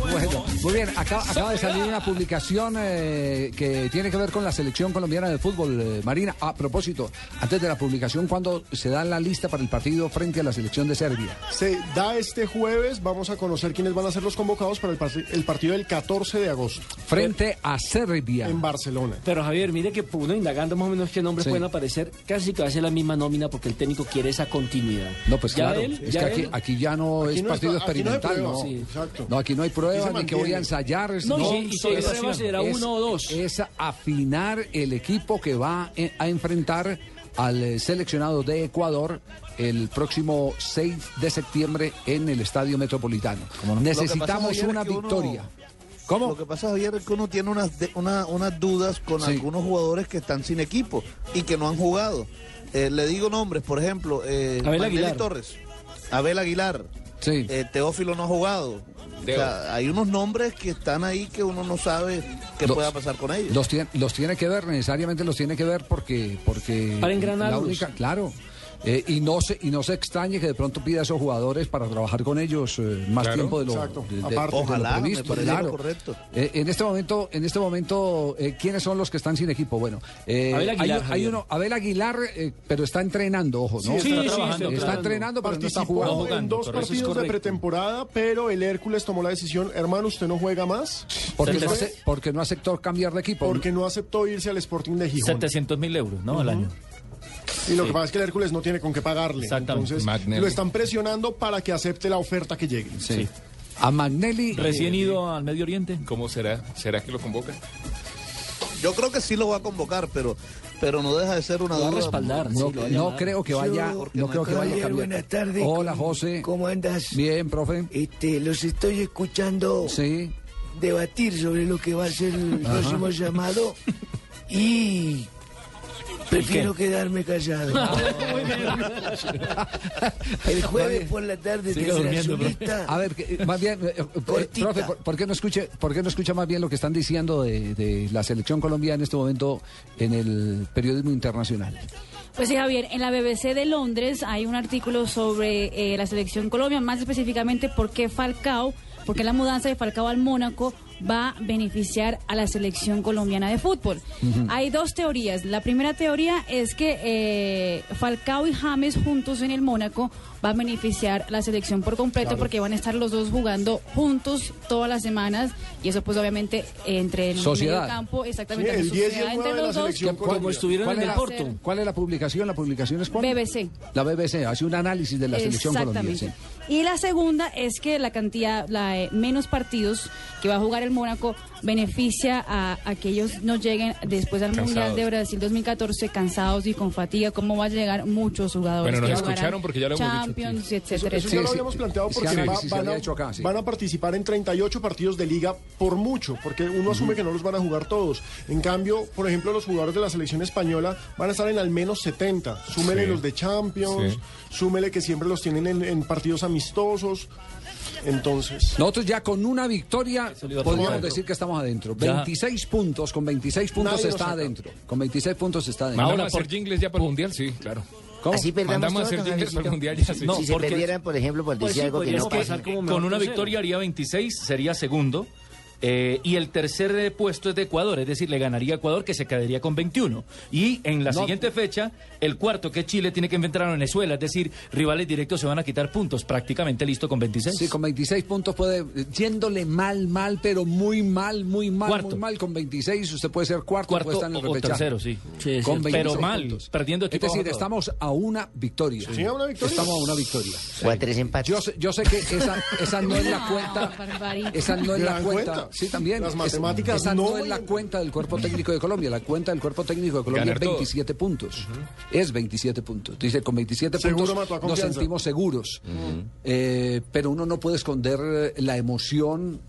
Bueno, muy bien, acaba, acaba de salir una publicación eh, que tiene que ver con la selección colombiana de fútbol, eh, Marina. A propósito, antes de la publicación, ¿cuándo se da la lista para el partido frente a la selección de Serbia? Se da este jueves, vamos a conocer quiénes van a ser los convocados para el, parti- el partido del 14 de agosto. Frente a Serbia. En Barcelona. Pero Javier, mire que uno indagando más o menos qué nombres Sí. pueden aparecer, casi que va a ser la misma nómina porque el técnico quiere esa continuidad. No, pues Ya claro, él- es ya que aquí, él- aquí ya no Aquí es no partido aquí no hay experimental, no. sí, exacto. No, aquí no hay Aquí pruebas, se ni que voy a ensayar. No, no, y si- hay pruebas será es- uno o dos. Es afinar el equipo que va eh, a enfrentar al eh, seleccionado de Ecuador el próximo 6 de septiembre en el Estadio Metropolitano. Necesitamos una uno- victoria. Lo que pasa, Javier, es que uno tiene unas, de- una- unas dudas con Sí. algunos jugadores que están sin equipo y que no han jugado. Eh, le digo nombres, por ejemplo, eh, Abel Magnelli Aguilar. Torres, Abel Aguilar, eh, Teófilo no ha jugado. O sea, hay unos nombres que están ahí que uno no sabe qué Los- pueda pasar con ellos. Los tiene, los tiene que ver, necesariamente los tiene que ver porque... porque Para engranarlos. la única, Claro. Eh, y, no se, y no se extrañe que de pronto pida a esos jugadores para trabajar con ellos eh, más Claro, tiempo de lo, exacto. de- de- Aparte. de lo Ojalá, previsto. claro. lo correcto. Eh, en este momento, en este momento eh, ¿quiénes son los que están sin equipo? Bueno, eh, Abel hay, Aguilar, hay Javier. uno, Abel Aguilar, eh, pero está entrenando, ojo, ¿no? Sí, está trabajando, está entrenando, pero no está Participó jugando. en dos partidos de pretemporada, pero el Hércules tomó la decisión, hermano, usted no juega más. Porque no, porque no aceptó cambiar de equipo. porque no aceptó irse al Sporting de Gijón. 700 mil euros, ¿no? Al año. Y lo que pasa es que el Hércules no tiene con qué pagarle. Exactamente. Entonces, Magnelli. lo están presionando para que acepte la oferta que llegue. Sí. A Magnelli. Recién ido al Medio Oriente. ¿Cómo será? ¿Será que lo convoca? Yo creo que sí lo va a convocar, pero, pero no deja de ser una Lo va a duda. respaldar, No, sí, no creo que vaya, Yo- no creo que vaya a cambiar. buenas tardes. Hola, ¿Cómo- José. cómo andas? Bien, profe. Este, los estoy escuchando sí. debatir sobre lo que va a ser el Ajá. próximo llamado y prefiero quedarme callado. [laughs] el jueves por la tarde Siga tendrá durmiendo, su profe. lista. A ver, que, eh, más bien, eh, eh, profe, ¿por, por qué no escuche, ¿por qué no escucha más bien lo que están diciendo de, de la selección colombiana en este momento en el periodismo internacional? Pues sí, Javier, en la BBC de Londres hay un artículo sobre eh, la selección Colombia, más específicamente por qué Falcao, por qué la mudanza de Falcao al Mónaco va a beneficiar a la selección colombiana de fútbol. Hay dos teorías. La primera teoría es que eh, Falcao y James juntos en el Mónaco va a beneficiar a la selección por completo Claro. porque van a estar los dos jugando juntos todas las semanas y eso pues obviamente entre el Sociedad. medio campo, exactamente, Sí, el 10 y el sociedad 9 entre de la los dos. selección ¿Cuál- es la- ser- ¿Cuál es la publicación? La publicación es cuál? BBC. La BBC hace un análisis de la selección colombiana. Exactamente. Y la segunda es que la cantidad, la eh, menos partidos que va a jugar el Mónaco beneficia a, a que ellos no lleguen después al Cansados. Mundial de Brasil 2014 cansados y con fatiga, como va a llegar muchos jugadores. Bueno, nos escucharon porque ya lo hemos dicho Champions, Eso, etcétera, eso ya lo habíamos planteado porque va- van, a, acá, sí. van a participar en 38 partidos de liga por mucho, porque uno asume que no los van a jugar todos. En cambio, por ejemplo, los jugadores de la selección española van a estar en al menos 70. Súmele Sí. los de Champions, Sí. súmele que siempre los tienen en, en partidos amistosos. Entonces, Nosotros ya con una victoria podríamos decir que estamos adentro. Ya. 26 puntos, con 26 puntos Nadie está adentro. Con 26 puntos está adentro. ¿Mandamos a hacer jingles ya para el Mundial? Sí, claro. ¿Cómo? Así perdamos a hacer jingles para el. Mundial ya sí. si se perdieran, por ejemplo, por decir algo que no pasa. con una victoria haría 26, sería segundo. Eh, y el tercer eh, puesto es de Ecuador, es decir, le ganaría a Ecuador que se quedaría con 21. Y en la No. siguiente fecha, el cuarto que es Chile tiene que enfrentar a Venezuela, es decir, rivales directos se van a quitar puntos, prácticamente listo con 26. Sí, con 26 puntos puede, yéndole mal, mal, pero muy mal, muy mal, Cuarto. muy mal. Con 26 usted puede ser cuarto, Cuarto puede estar en el o- tercero, sí. Con cierto. Pero 26 mal, puntos. perdiendo Es decir, estamos a una victoria. Sí, a una victoria. Estamos a una victoria. O a tres empates. Yo sé, yo sé que esa, esa no es la cuenta. Esa no es la cuenta. Sí, también. Las Es- matemáticas esa no, no es la cuenta del cuerpo técnico de Colombia. La cuenta del cuerpo técnico de Colombia Ganar es todo. 27 puntos. Es 27 puntos. Dice, con 27 Seguro mató a puntos nos sentimos seguros. Eh, pero uno no puede esconder eh, la emoción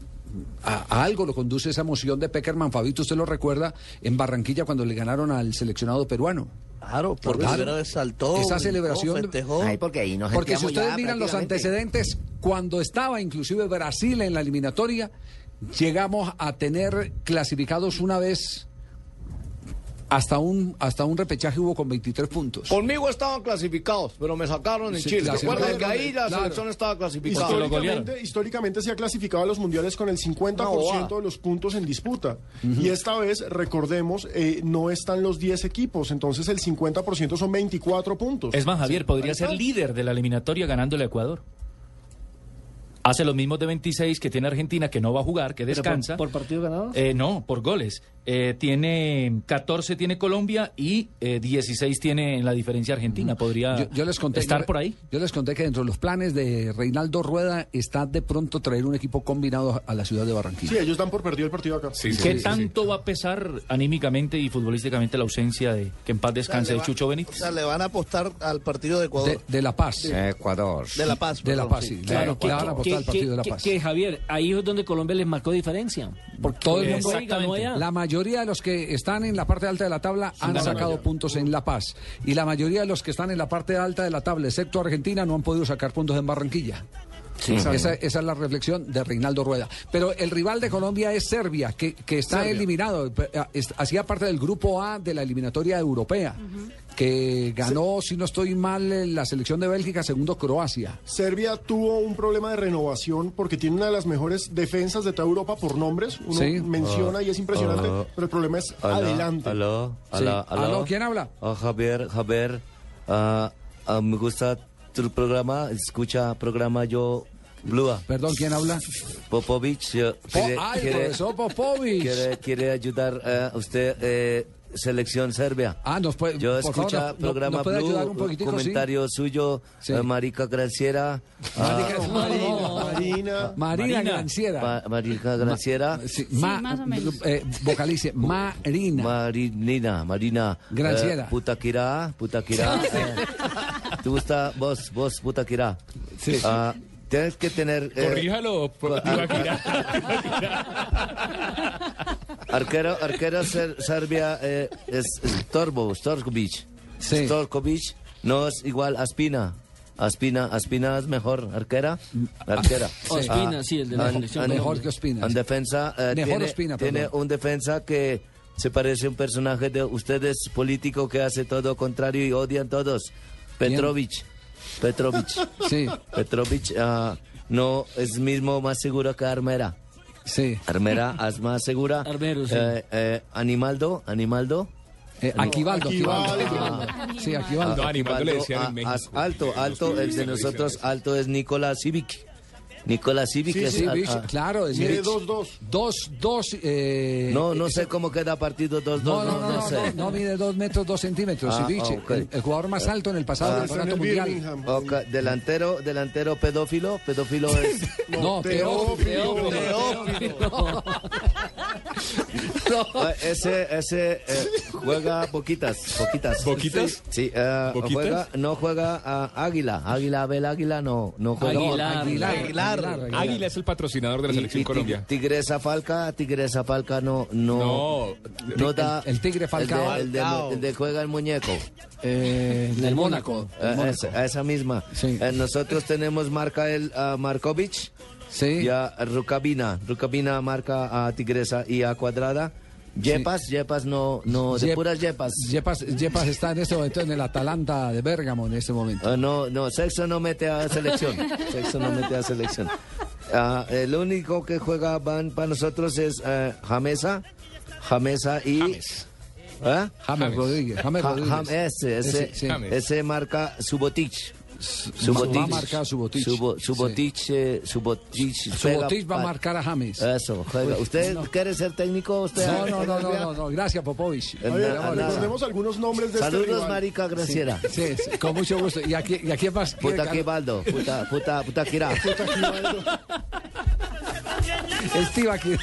a, a algo lo conduce esa emoción de Peckerman. Fabito, usted lo recuerda en Barranquilla cuando le ganaron al seleccionado peruano. Claro, por Claro. primera vez saltó. Esa celebración. festejó. Ay, porque ahí nos Porque si ustedes ya miran los antecedentes, cuando estaba inclusive Brasil en la eliminatoria, llegamos a tener clasificados una vez hasta un hasta un repechaje hubo con 23 puntos. Conmigo estaban clasificados, pero me sacaron en Sí, Chile. Recuerden que ahí la Claro. selección estaba clasificada. Históricamente, históricamente se ha clasificado a los mundiales con el 50% de los puntos en disputa. Y esta vez, recordemos, eh, no están los 10 equipos, entonces el 50% son 24 puntos. Es más, Javier, podría ser líder de la eliminatoria ganándole a Ecuador. Hace los mismos de 26 que tiene Argentina, que no va a jugar, que ¿Pero por- descansa. por partido ganado? Eh, no, por goles. Eh, tiene 14 tiene Colombia y eh, 16 tiene en la diferencia Argentina. Podría Yo, yo les conté estar yo- por ahí. Yo les conté que dentro de los planes de Reinaldo Rueda está de pronto traer un equipo combinado a la ciudad de Barranquilla. Sí, ellos dan por perdido el partido acá. ¿Qué tanto va a pesar anímicamente y futbolísticamente la ausencia de que en paz descanse le de va- Chucho O Benítez? sea, le van a apostar al partido de Ecuador. De, de La Paz. Ecuador. De La Paz. De La Paz, sí. sí. Claro, Le- le van a apostar al partido de La que- Paz. que, Javier, ahí es donde Colombia les marcó diferencia. Porque Todo el mundo ganó allá. La mayoría de los que están en la parte alta de la tabla han sacado puntos en La Paz. Y la mayoría de los que están en la parte alta de la tabla, excepto Argentina, no han podido sacar puntos en Barranquilla. Esa, esa es la reflexión de Reinaldo Rueda. Pero el rival de Colombia es Serbia, que, que está Serbia. eliminado. Hacía parte del grupo A de la eliminatoria europea, que ganó, si no estoy mal, eh, la selección de Bélgica, segundo Croacia. Serbia tuvo un problema de renovación porque tiene una de las mejores defensas de toda Europa por nombres. Uno Sí. menciona y es impresionante, Ah. pero el problema es Aló, adelante. Aló, ¿quién habla? Ah, Javier, Javier. ah, me gusta tu programa. Escucha programa yo, Blua. Perdón, ¿quién habla? Popovich. eh, Po- quiere, ¡Ay, quiere- profesor Popovich! quiere, quiere ayudar eh, a usted, eh, selección Serbia. Ah, nos puede, Yo favor, escucha nos- programa puede Blue, ayudar un poquitico, sí? comentario suyo, Sí. eh, Marica Graciera. ah, Marina. Marina Granciera. Ma- Marica Graciera. Sí, Sí, ma- más o menos. eh, vocalice, Marina. Marinina, Marina. Graciela. Eh, Putaquirá, Putaquirá. ¿Te gusta vos, vos, Putaquirá? Sí. Ah, tienes que tener... eh, Corríjalo. co- ar- arquero, arquero ser- Serbia eh, es, es Torbo, Storkovic. Sí. Storkovic no es igual a Spina. Aspina, Aspina es mejor arquera. Arquera. Ospina, sí, el de la selección Mejor que Ospina. En defensa eh, Mejor tiene, Ospina, tiene un defensa que se parece a un personaje de ustedes político que hace todo contrario y odian todos. Petrovic. Petrovic. Sí, Petrovic ah, no es mismo más seguro que Armera. sí. Armera es más segura. Armero, sí. Eh, eh, Animaldo, Animaldo. Eh, Aquivaldo, Aquivaldo. Aquivaldo. Aquivaldo. Sí, Aquivaldo. No, Animaldo le decían en ah, México. as- alto, alto, el de nosotros alto es Nicolás Civic. Nicolás Civic Sí, es Sí, Vich, ah, claro. es Mide Vich. 2-2. Dos, dos. Eh, No, no sé cómo queda partido 2-2, No, no, no, no, no, sé. no, no mide dos metros, dos centímetros. Ah, Sivich, ok. el, el jugador más alto en el pasado Ah, campeonato el mundial. Birmingham. Ok, delantero, delantero pedófilo, pedófilo es... [laughs] No, Teófilo. Teófilo. [laughs] [laughs] Ah, ese, ese eh, juega poquitas, poquitas. ¿Poquitas? Sí, eh, ¿Poquitas? juega, no juega a Águila, Águila, Abel Águila, no, no juega. Aguilar. Aguilar, Aguilar. Aguilar. Águila es el patrocinador de la Y- selección y Colombia. Tigresa Falca, Tigresa Falca no, no, No. no da. el Tigre Falcao. El de, el de- el de juega el muñeco. Eh, del Mónaco. Eh, esa, esa misma. Sí. Eh, nosotros tenemos marca el ah, Markovic Sí. y a Rukabina. Rukabina marca a Tigresa y a Cuadrada. Yepas, Yepas no, no, de Yep- puras Yepas. Yepas, Yepas está en este momento en el Atalanta de Bérgamo en este momento. Ah, no, no, sexo no mete a selección. [laughs] Sexo no mete a selección. Ah, el único que juega van para nosotros es eh, Jamesa. Jamesa y. James. ¿Ah? James Rodríguez. James Ja- Rodríguez. Jam- ese, ese, Ese, sí. James. ese marca Subotic. Va a marcar Subotic. Subo- Subotic, eh, Subotic. Subotic va a marcar a James. Eso, juega. ¿Usted no. quiere ser técnico? Usted No, no, no, no, no, no. Gracias, Popovich. Eh, recordemos algunos nombres de este Saludos, rival. marica Graciera. Sí, sí, con mucho gusto. ¿Y aquí, y aquí más? Puta que baldo, puta, puta, puta quirá. El tío aquí.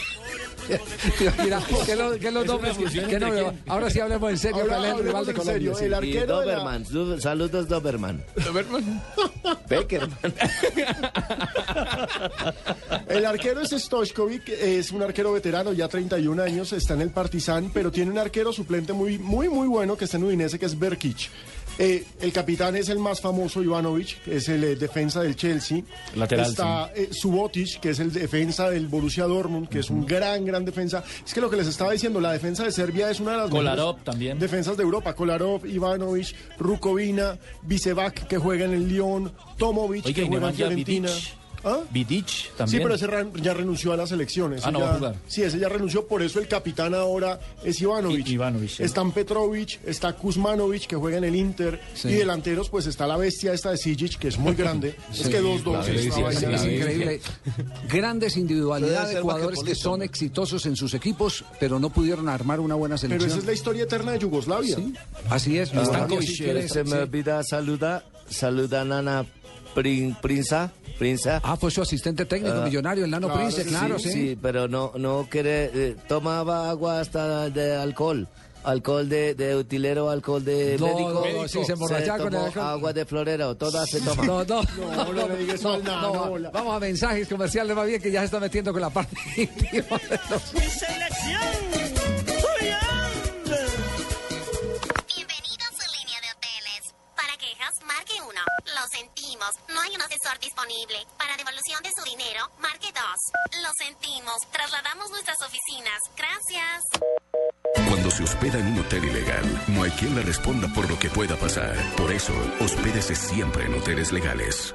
[laughs] Mira, que lo- que los ahora sí hablemos en serio, Ahora ¿cuál es el hablemos rival de en Colombia? serio, sí. el Y arquero de la- Doberman, du- saludos Doberman. Doberman. [laughs] Beckerman. [laughs] El arquero es Stoichkovic, es un arquero veterano, ya 31 años, está en el Partizan, pero tiene un arquero suplente muy, muy, muy bueno que está en Udinese, que es Berkic. Eh, el capitán es el más famoso, Ivanovic, que es el eh, defensa del Chelsea. Lateral, Está eh, Subotic, que es el defensa del Borussia Dortmund, que es un gran, gran defensa. Es que lo que les estaba diciendo, la defensa de Serbia es una de las Kolarov también. defensas de Europa. Kolarov, Ivanovic, Rukovina, Vicevac, que juega en el Lyon, Tomovic, Oiga, que juega en Fiorentina. Vidic. ¿Ah? Vidic también. Sí, pero ese ya renunció a las elecciones. Ah, no va a jugar. Sí, ese ya renunció, por eso el capitán ahora es Ivanovic. I- Ivanovic, sí. Están Petrovic, está Kuzmanovic, que juega en el Inter, Sí. y delanteros, pues está la bestia esta de Sijic, que es muy [laughs] grande. es Sí, que dos dos es sí, sí, sí, increíble. Grandes individualidades de jugadores que son exitosos en sus equipos, pero no pudieron armar una buena Pero selección. esa es la historia eterna de Yugoslavia. Así es. Yugoslavia, Stankovic, si quiere- Se me sí. olvida saluda, saluda Nana Prin- Prinza, Prinza. Ah, fue su asistente técnico Ah, millonario, el Nano claro, Prince, sí, claro, sí. Sí, pero no, no quiere, eh, tomaba agua hasta de alcohol. Alcohol de, de utilero, alcohol de No, médico. no, sí, se emborrachaba con el alcohol. agua de florero, todas se toman. No, no, No, no le digas eso al Nano, no, hola. Vamos a mensajes comerciales, más bien que ya se está metiendo con la parte [laughs] íntima de los- Mi selección. Lo sentimos, no hay un asesor disponible. Para devolución de su dinero, marque 2. Lo sentimos, trasladamos nuestras oficinas. Gracias. Cuando se hospeda en un hotel ilegal, no hay quien le responda por lo que pueda pasar. Por eso, hospédese siempre en hoteles legales.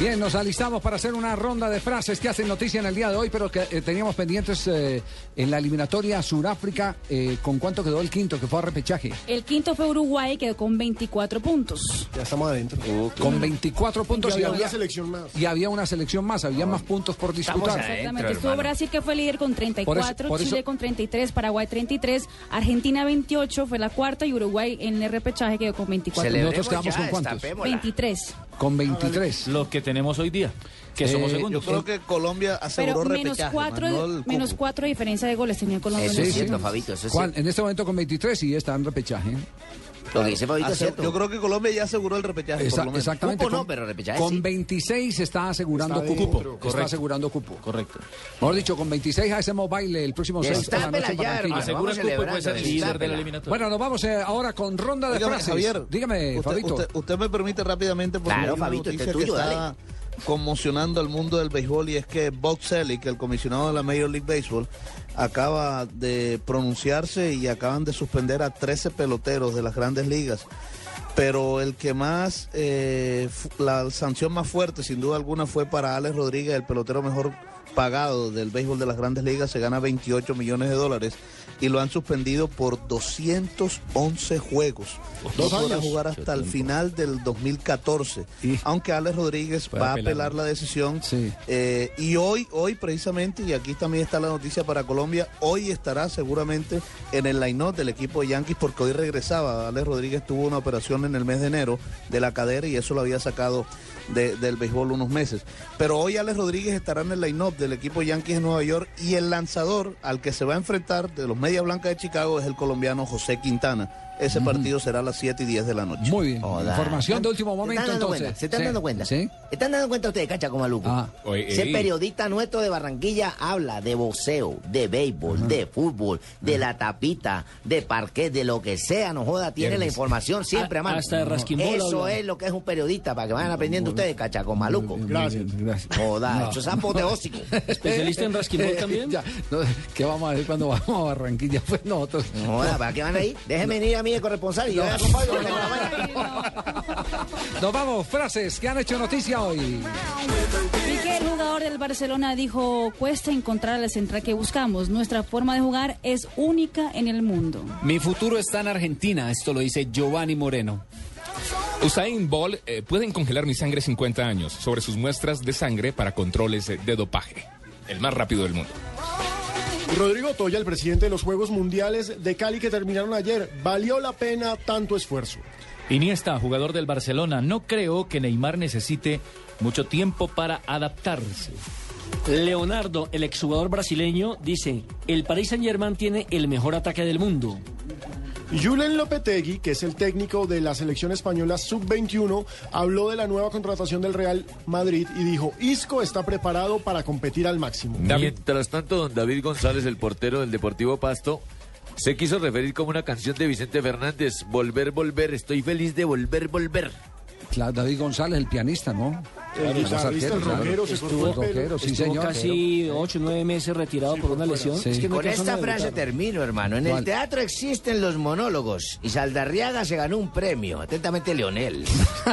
Bien, nos alistamos para hacer una ronda de frases que hacen noticia en el día de hoy, pero que eh, teníamos pendientes eh, en la eliminatoria Suráfrica. Eh, ¿Con cuánto quedó el quinto, que fue a repechaje? El quinto fue Uruguay, quedó con 24 puntos. Ya estamos adentro. Con 24 puntos Y había una selección más. Y había una selección más, había más puntos por disputar. Exactamente. Estuvo Brasil que fue líder con 34, por eso- Chile con 33, Paraguay 33, Argentina 28 fue la cuarta y Uruguay en el repechaje quedó con 24. Nosotros quedamos con cuántos? 23. Con 23. Los que tenemos hoy día, que somos Eh, segundos. Yo creo que Colombia aseguró Pero menos repechaje, cuatro, menos cuatro de diferencia de goles tenía Colombia. Eso en es el cierto. Fabito, eso es Juan, cierto. en este momento con 23 y está en repechaje. Lo que dice Fabito es cierto. Yo creo que Colombia ya aseguró el repechaje. Esa- por lo menos. exactamente. Cupo no, con, pero repechaje con sí. 26 está asegurando Está cupo. dentro, Está asegurando cupo. Correcto. Mejor dicho, con 26 hacemos baile el próximo 6 de la noche en Barranquilla. Asegura cupo y puede ser líder de la eliminatoria. Bueno, nos vamos eh, ahora con ronda de Dígame, frases. Javier, Dígame, usted, Fabito. Usted, usted me permite rápidamente porque Claro, Fabito, este es tuyo, está conmocionando al mundo del béisbol y es que Bob Selleck, el comisionado de la Major League Baseball, acaba de pronunciarse y acaban de suspender a 13 peloteros de las grandes ligas. Pero el que más, eh, la sanción más fuerte, sin duda alguna, fue para Alex Rodríguez, el pelotero mejor pagado del béisbol de las grandes ligas, se gana 28 millones de dólares y lo han suspendido por 211 juegos. No Dos podrá jugar hasta el final del 2014. Aunque Alex Rodríguez Puede va a apelar. la decisión. Sí. Eh, y hoy, hoy precisamente, y aquí también está la noticia para Colombia, hoy estará seguramente en el line-up del equipo de Yankees porque hoy regresaba. Alex Rodríguez tuvo una operación en el mes de enero de la cadera y eso lo había sacado de- del béisbol unos meses. Pero hoy Alex Rodríguez estará en el line-up del equipo Yankees de Nueva York y el lanzador al que se va a enfrentar de los Media Blancas de Chicago es el colombiano José Quintana. Ese partido será a las 7 y 10 de la noche. Muy bien. Joda. Información de último ¿Se momento, están dando entonces. cuenta? ¿Se están Sí. dando cuenta? Sí. ¿Están dando cuenta ustedes, cacha como maluco? Ah. Oye, Ese ey. periodista nuestro de Barranquilla habla de boxeo, de béisbol, de fútbol, de la tapita, de parqué, de lo que sea, no joda, tiene la información siempre a mano. Hasta de rasquimbol Eso habla. es lo que es un periodista, para que vayan aprendiendo ustedes, cachaco maluco. Gracias. Gracias. Joda, No. esos sapos de hocico. [laughs] ¿Especialista en rasquimbol [laughs] también? Ya, no, ¿Qué vamos a ver cuando vamos a Barranquilla? [laughs] Pues nosotros. Joda, ¿para qué van ahí? Déjenme venir a mí de corresponsal y yo acompaño. Nos vamos, frases que han hecho noticia hoy. Piqué, el jugador del Barcelona, dijo, cuesta encontrar la central que buscamos. Nuestra forma de jugar es única en el mundo. Mi futuro está en Argentina, esto lo dice Giovanni Moreno. Usain Bolt eh, pueden congelar mi sangre 50 años sobre sus muestras de sangre para controles de dopaje. El más rápido del mundo. Rodrigo Toya, el presidente de los Juegos Mundiales de Cali que terminaron ayer, valió la pena tanto esfuerzo. Iniesta, jugador del Barcelona, no creo que Neymar necesite mucho tiempo para adaptarse. Leonardo, el exjugador brasileño, dice, el Paris Saint Germain tiene el mejor ataque del mundo. Julen Lopetegui, que es el técnico de la selección española sub-21, habló de la nueva contratación del Real Madrid y dijo, Isco está preparado para competir al máximo. Mientras tanto, don David González, el portero del Deportivo Pasto, se quiso referir como una canción de Vicente Fernández, Volver, volver, estoy feliz de volver, volver. Claro, David González, el pianista, ¿no? El guitarrista, el rockero, se el Estuvo rockero, sí, Estuvo señor. casi ocho o nueve meses retirado por una lesión. Sí. Es que no Con esta frase termino, hermano. En el ¿Cuál? teatro existen los monólogos y Saldarriaga se ganó un premio. Atentamente, Leonel.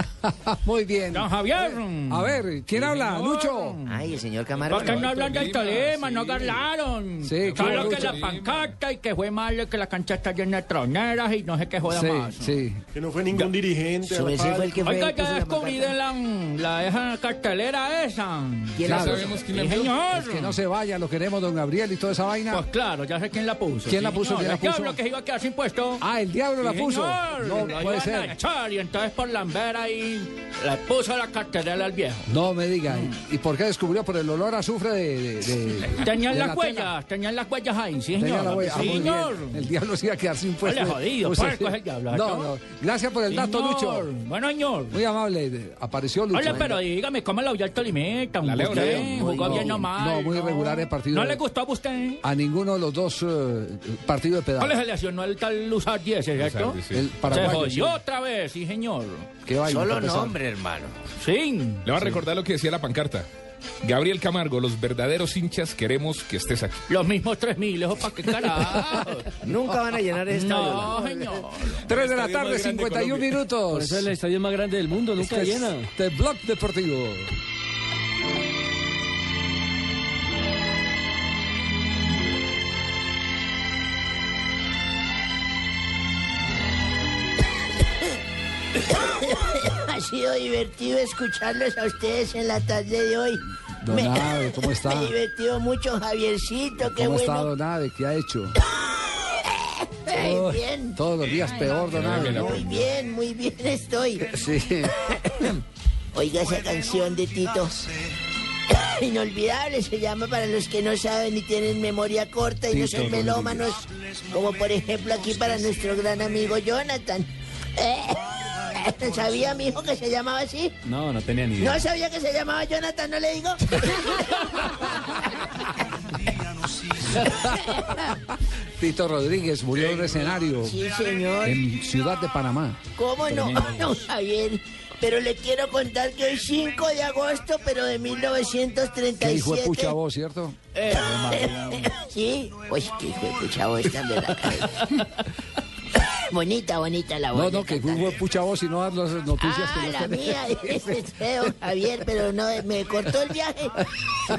[laughs] Muy bien. Don Javier. A ver, ¿quién habla? Lucho. Ay, el señor Camarón. ¿Por qué no hablan del Tolima? No hablaron. Sí, Solo claro, que la pancarta y que fue malo, que la cancha está llena de troneras y no sé qué joda Sí, más. sí. Que no fue ningún dirigente. El Oiga, el ya la descubrí de la, la cartelera esa. ¿Quién la puso? sabemos quién la puso. señor. Es que no se vaya, lo queremos, don Gabriel y toda esa vaina. Pues claro, ya sé quién la puso. ¿Quién la puso? ¿Quién la El puso? diablo que se iba a quedar sin puesto. Ah, el diablo la puso. señor. No puede iban a ser. echar y entonces por Lambera y le puso la cartelera al viejo. No me diga. ¿Y por qué descubrió? Por el olor a azufre de. de, de- Tenían de las la tela. huellas, tenían las huellas ahí, sí, Tenía señor. la huella. Ah, muy señor. bien. El diablo se iba a quedar sin puesto. Jodido, Usted- puerco es el diablo, No, ¿no? no. Gracias por el dato, Señor. Lucho. Bueno, señor. Muy amable. Apareció Lucho. Oye, pero dígame, ¿cómo lo vio el Tolimita? La Leo, ¿Usted la Leo. jugó No, bien nomás? no, muy irregular el partido. ¿No le gustó a usted? A ninguno de los dos eh, partidos de ¿Cuál pedal. se lesionó el tal Luzar 10, cierto? Luzardi, sí. El Se jodió sí. otra vez, sí, señor. Qué Solo nombre, hermano. Sí. Le va a recordar lo que decía la pancarta. Gabriel Camargo, los verdaderos hinchas queremos que estés aquí. Los mismos 3.000, ¿eso para qué [laughs] carajo? Nunca van a llenar estadio. no, señor. 3 de la tarde, más grande de 51 Colombia. minutos. Por eso es el estadio más grande del mundo, nunca Este es llena. The Blog Deportivo. [coughs] Ha sido divertido escucharlos a ustedes en la tarde de hoy. Don Me- Abe, ¿cómo [laughs] está? Me he divertido mucho, Javiercito, qué ¿Cómo está. Don? ¿Qué ha hecho? [laughs] Ay, Uy, bien. Todos los días peor, Don Abe. ¿no? Muy bien, muy bien [laughs] estoy. Sí. Oiga esa canción de Tito. Inolvidable se llama para los que no saben y tienen memoria corta y no son melómanos, como por ejemplo aquí para nuestro gran amigo Jonathan. ¿Sabía mi hijo que se llamaba así? No, no tenía ni idea. No sabía que se llamaba Jonathan, ¿no le digo? [laughs] Tito Rodríguez murió en un escenario Sí, señor. en Ciudad de Panamá. ¿Cómo no? [laughs] No, Javier. Pero le quiero contar que hoy 5 de agosto, pero de Qué hijo de 1937. pucha voz, ¿cierto? [laughs] Sí, oye, qué hijo de pucha voz de la Bonita, bonita la voz. No, no, que de pucha voz y no dar las noticias Ah, que la mía, [laughs] es feo, Javier, pero no, me cortó el viaje.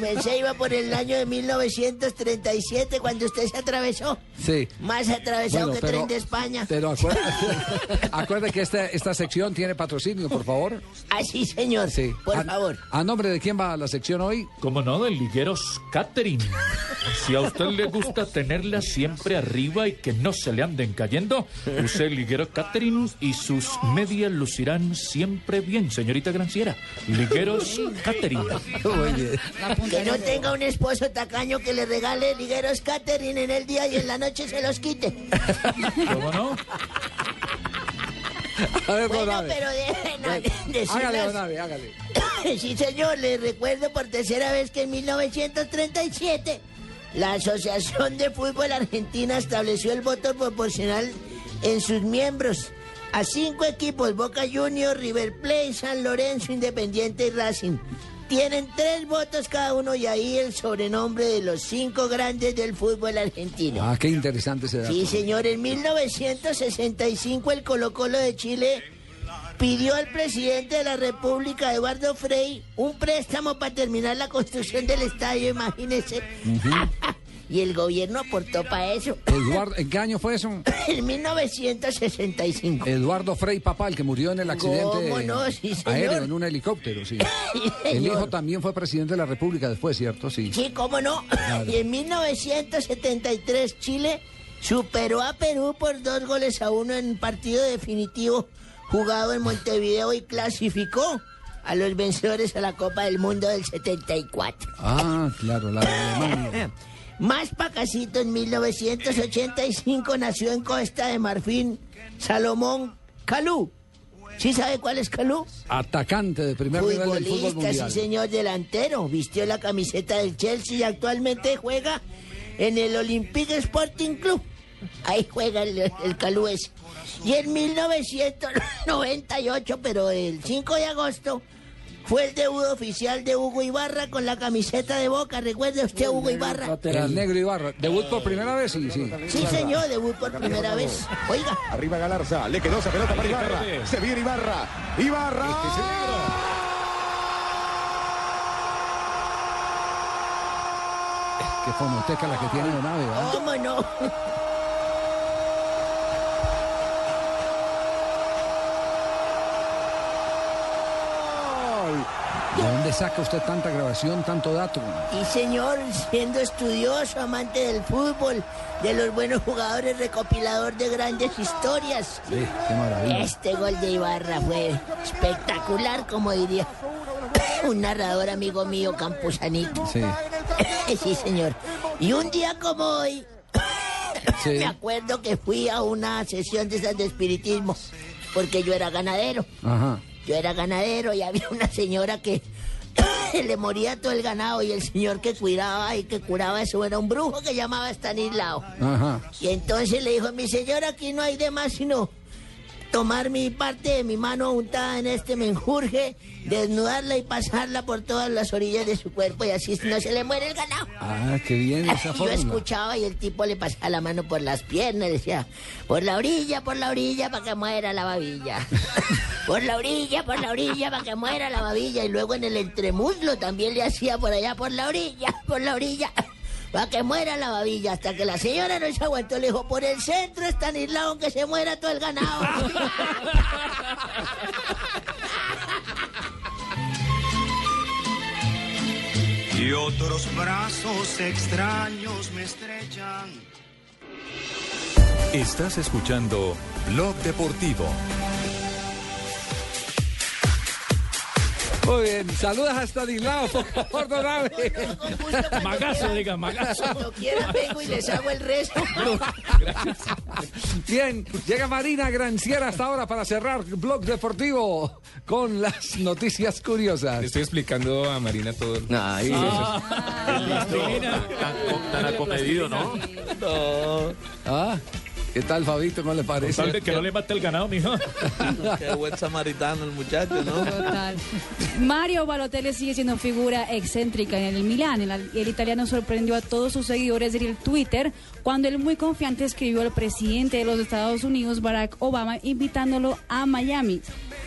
Me se iba por el año de 1937 cuando usted se atravesó. Sí. Más atravesado Bueno, que pero- tren de España. Pero acuérdate, [laughs] acuérdate que esta, esta sección tiene patrocinio, por favor. Ah, sí, señor. Sí. Por a, favor. ¿A nombre de quién va la sección hoy? Como no, del ligueros Catherine. Si a usted le gusta tenerla siempre arriba y que no se le anden cayendo, use el liguero Catherine y sus medias lucirán siempre bien, señorita Granciera. Ligueros Catherine. [laughs] Que no tenga un esposo tacaño que le regale ligueros catering en el día y en la noche se los quite. [laughs] ¿Cómo no? [laughs] A ver, Bueno, pero de, no, decirlas- Hágale, hágale. [coughs] Sí, señor, le recuerdo por tercera vez que en 1937 la Asociación de Fútbol Argentina estableció el voto proporcional en sus miembros. a cinco equipos, Boca Juniors, River Plate, San Lorenzo, Independiente y Racing. Tienen tres votos cada uno y ahí el sobrenombre de los cinco grandes del fútbol argentino. Ah, qué interesante ese dato. Sí, señor, en 1965 el Colo Colo de Chile pidió al presidente de la República, Eduardo Frei, un préstamo para terminar la construcción del estadio, imagínese. [laughs] y el gobierno aportó para eso. Eduardo, ¿En qué año fue eso? [laughs] en 1965. Eduardo Frei Papá, el que murió en el accidente ¿Cómo no? Sí, aéreo en un helicóptero, sí. [laughs] El hijo también fue presidente de la República después, ¿cierto? Sí. Sí, cómo no. Y en 1973 Chile superó a Perú por dos goles a uno en partido definitivo jugado en Montevideo y clasificó a los vencedores a la Copa del Mundo del 74. Ah, claro, la de Alemania. [laughs] Más pacacito, en 1985 nació en Costa de Marfil Salomón Calú. ¿Sí sabe cuál es Calú? Atacante de primer nivel del fútbol Futbolista, mundial. sí señor, delantero. Vistió la camiseta del Chelsea y actualmente juega en el Olympique Sporting Club. Ahí juega el, el Calú ese. Y en 1998, pero el 5 de agosto, fue el debut oficial de Hugo Ibarra con la camiseta de Boca. ¿Recuerda usted Hugo Ibarra? El negro Ibarra. ¿Debut por primera vez? Sí, sí. Sí, señor, debut por primera vez. Oiga. Arriba Galarza, le quedó esa pelota para Ibarra. Se viene Ibarra. Ibarra. Qué fonoteca la que tiene la nave, ¿verdad? ¿Cómo no? ¿De dónde saca usted tanta grabación, tanto dato? Y señor, siendo estudioso, amante del fútbol, de los buenos jugadores, recopilador de grandes historias. Sí, qué maravilla. Este gol de Ibarra fue espectacular, como diría un narrador amigo mío, Camposanito. Sí. [laughs] sí, señor. Y un día como hoy, Sí. me acuerdo que fui a una sesión de esas de espiritismo, porque yo era ganadero. Ajá. Yo era ganadero y había una señora que [coughs] le moría todo el ganado y el señor que cuidaba y que curaba eso era un brujo que llamaba Stanislao. Ajá. Y entonces le dijo, mi señora, aquí no hay de más sino tomar mi parte de mi mano untada en este menjurje, desnudarla y pasarla por todas las orillas de su cuerpo y así no se le muere el ganado. Ah, qué bien esa Yo fórmula. escuchaba y el tipo le pasaba la mano por las piernas decía, por la orilla, por la orilla, para que muera la babilla. [laughs] por la orilla, por la orilla, para que muera la babilla. Y luego en el entremuslo también le hacía por allá, por la orilla, por la orilla. Para que muera la babilla, hasta que la señora no se aguantó, le dijo, por el centro está aislado que se muera todo el ganado. Y otros brazos extraños me estrechan. Estás escuchando Blog Deportivo. Muy bien, saludas hasta Dilao, perdóname. Magazo, diga, magazo. Cuando quiera vengo y les hago el resto. Bien, llega Marina Granciera hasta ahora para cerrar Blog Deportivo con las noticias curiosas. Le estoy explicando a Marina todo. Ahí. Tan acomedido, ¿no? No. Ah, ¿qué tal, Fabito? ¿Cómo le parece? Tal de que no le mate el ganado, mijo. [laughs] Qué buen samaritano el muchacho, ¿no? Total. Mario Balotelli sigue siendo figura excéntrica en el Milán. El, el italiano sorprendió a todos sus seguidores en el Twitter cuando el muy confiante escribió al presidente de los Estados Unidos, Barack Obama, invitándolo a Miami.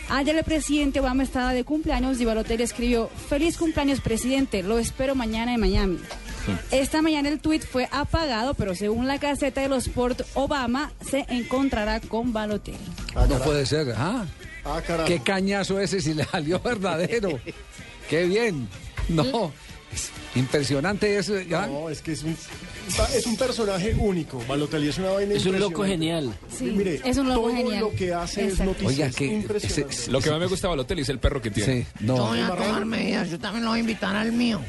Ayer el presidente Obama estaba de cumpleaños y Balotelli escribió, feliz cumpleaños presidente, lo espero mañana en Miami. Esta mañana el tuit fue apagado, pero según la caseta de los Sport, Obama se encontrará con Balotelli. No puede ser, ¿ah? Ah, carajo. Qué cañazo ese si le salió verdadero. [laughs] Qué bien. No, es impresionante eso. ¿ya? No, es que es un, es un personaje único. Balotelli es una vaina Es un loco genial. Sí, Mire, es un loco todo genial. lo que hace es noticia. Oiga, es que Lo que más me gusta de Balotelli es el perro que tiene. Sí, no. Voy a tomar medidas, yo también lo voy a invitar al mío.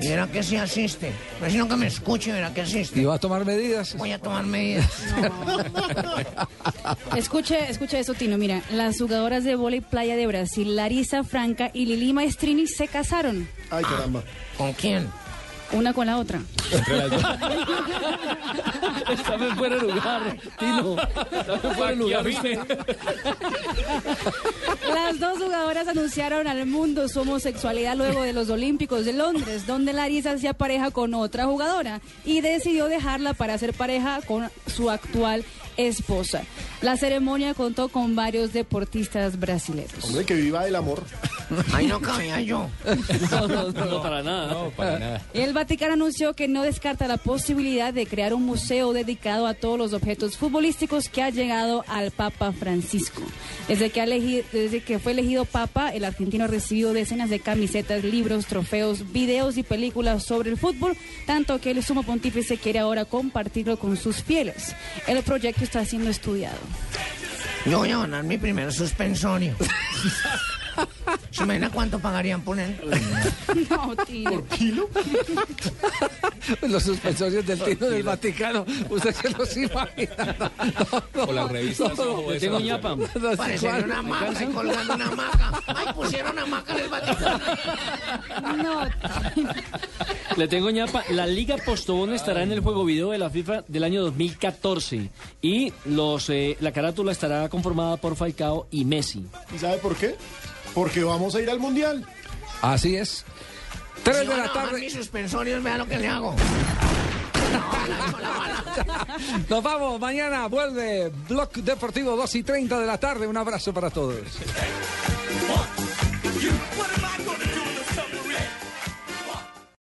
Y verá que sí asiste. No sino que me escuche verá que asiste. ¿Y va a tomar medidas? Voy a tomar medidas. [laughs] Escuche, escuche eso, Tino. Mira, las jugadoras de vóley playa de Brasil, Larisa Franca y Lili Maestrini, se casaron. Ay, caramba. ¿Con quién? Una con la otra. [laughs] Estaba en fuera de lugar, Tino. [laughs] Estaba en fuera de lugar. Las dos jugadoras anunciaron al mundo su homosexualidad luego de los Olímpicos de Londres, donde Larisa hacía pareja con otra jugadora y decidió dejarla para hacer pareja con su actual esposa. La ceremonia contó con varios deportistas brasileños. Hombre, que viva el amor. Ahí no cabía yo. No, no, no, para nada. No, para nada. El Vaticano anunció que no descarta la posibilidad de crear un museo dedicado a todos los objetos futbolísticos que ha llegado al Papa Francisco. Desde que, ha desde que fue elegido Papa, el argentino ha recibido decenas de camisetas, libros, trofeos, videos y películas sobre el fútbol, tanto que el sumo pontífice quiere ahora compartirlo con sus fieles. El proyecto está siendo estudiado. Yo voy a ganar mi primer suspensorio. [laughs] ¿Se imagina cuánto pagarían por él? [laughs] No, Tino. ¿Kilo? [laughs] Los suspensorios del Tino del Vaticano. Usted se los imagina. No, no, O las revistas. tengo ñapa. Parecería una hamaca y colgando una hamaca. Ay, pusieron hamaca en el Vaticano. No, Le tengo ñapa. La Liga Postobón estará en el juego video de la FIFA del año 2014. Y los, eh, la carátula estará conformada por Falcao y Messi. ¿Y sabe por qué? Porque vamos a ir al Mundial. Así es. 3 si de la tarde. Mis suspensorios, vean lo que le hago. [laughs] Nos vamos, mañana vuelve Blog Deportivo 2 y 30 de la tarde. Un abrazo para todos.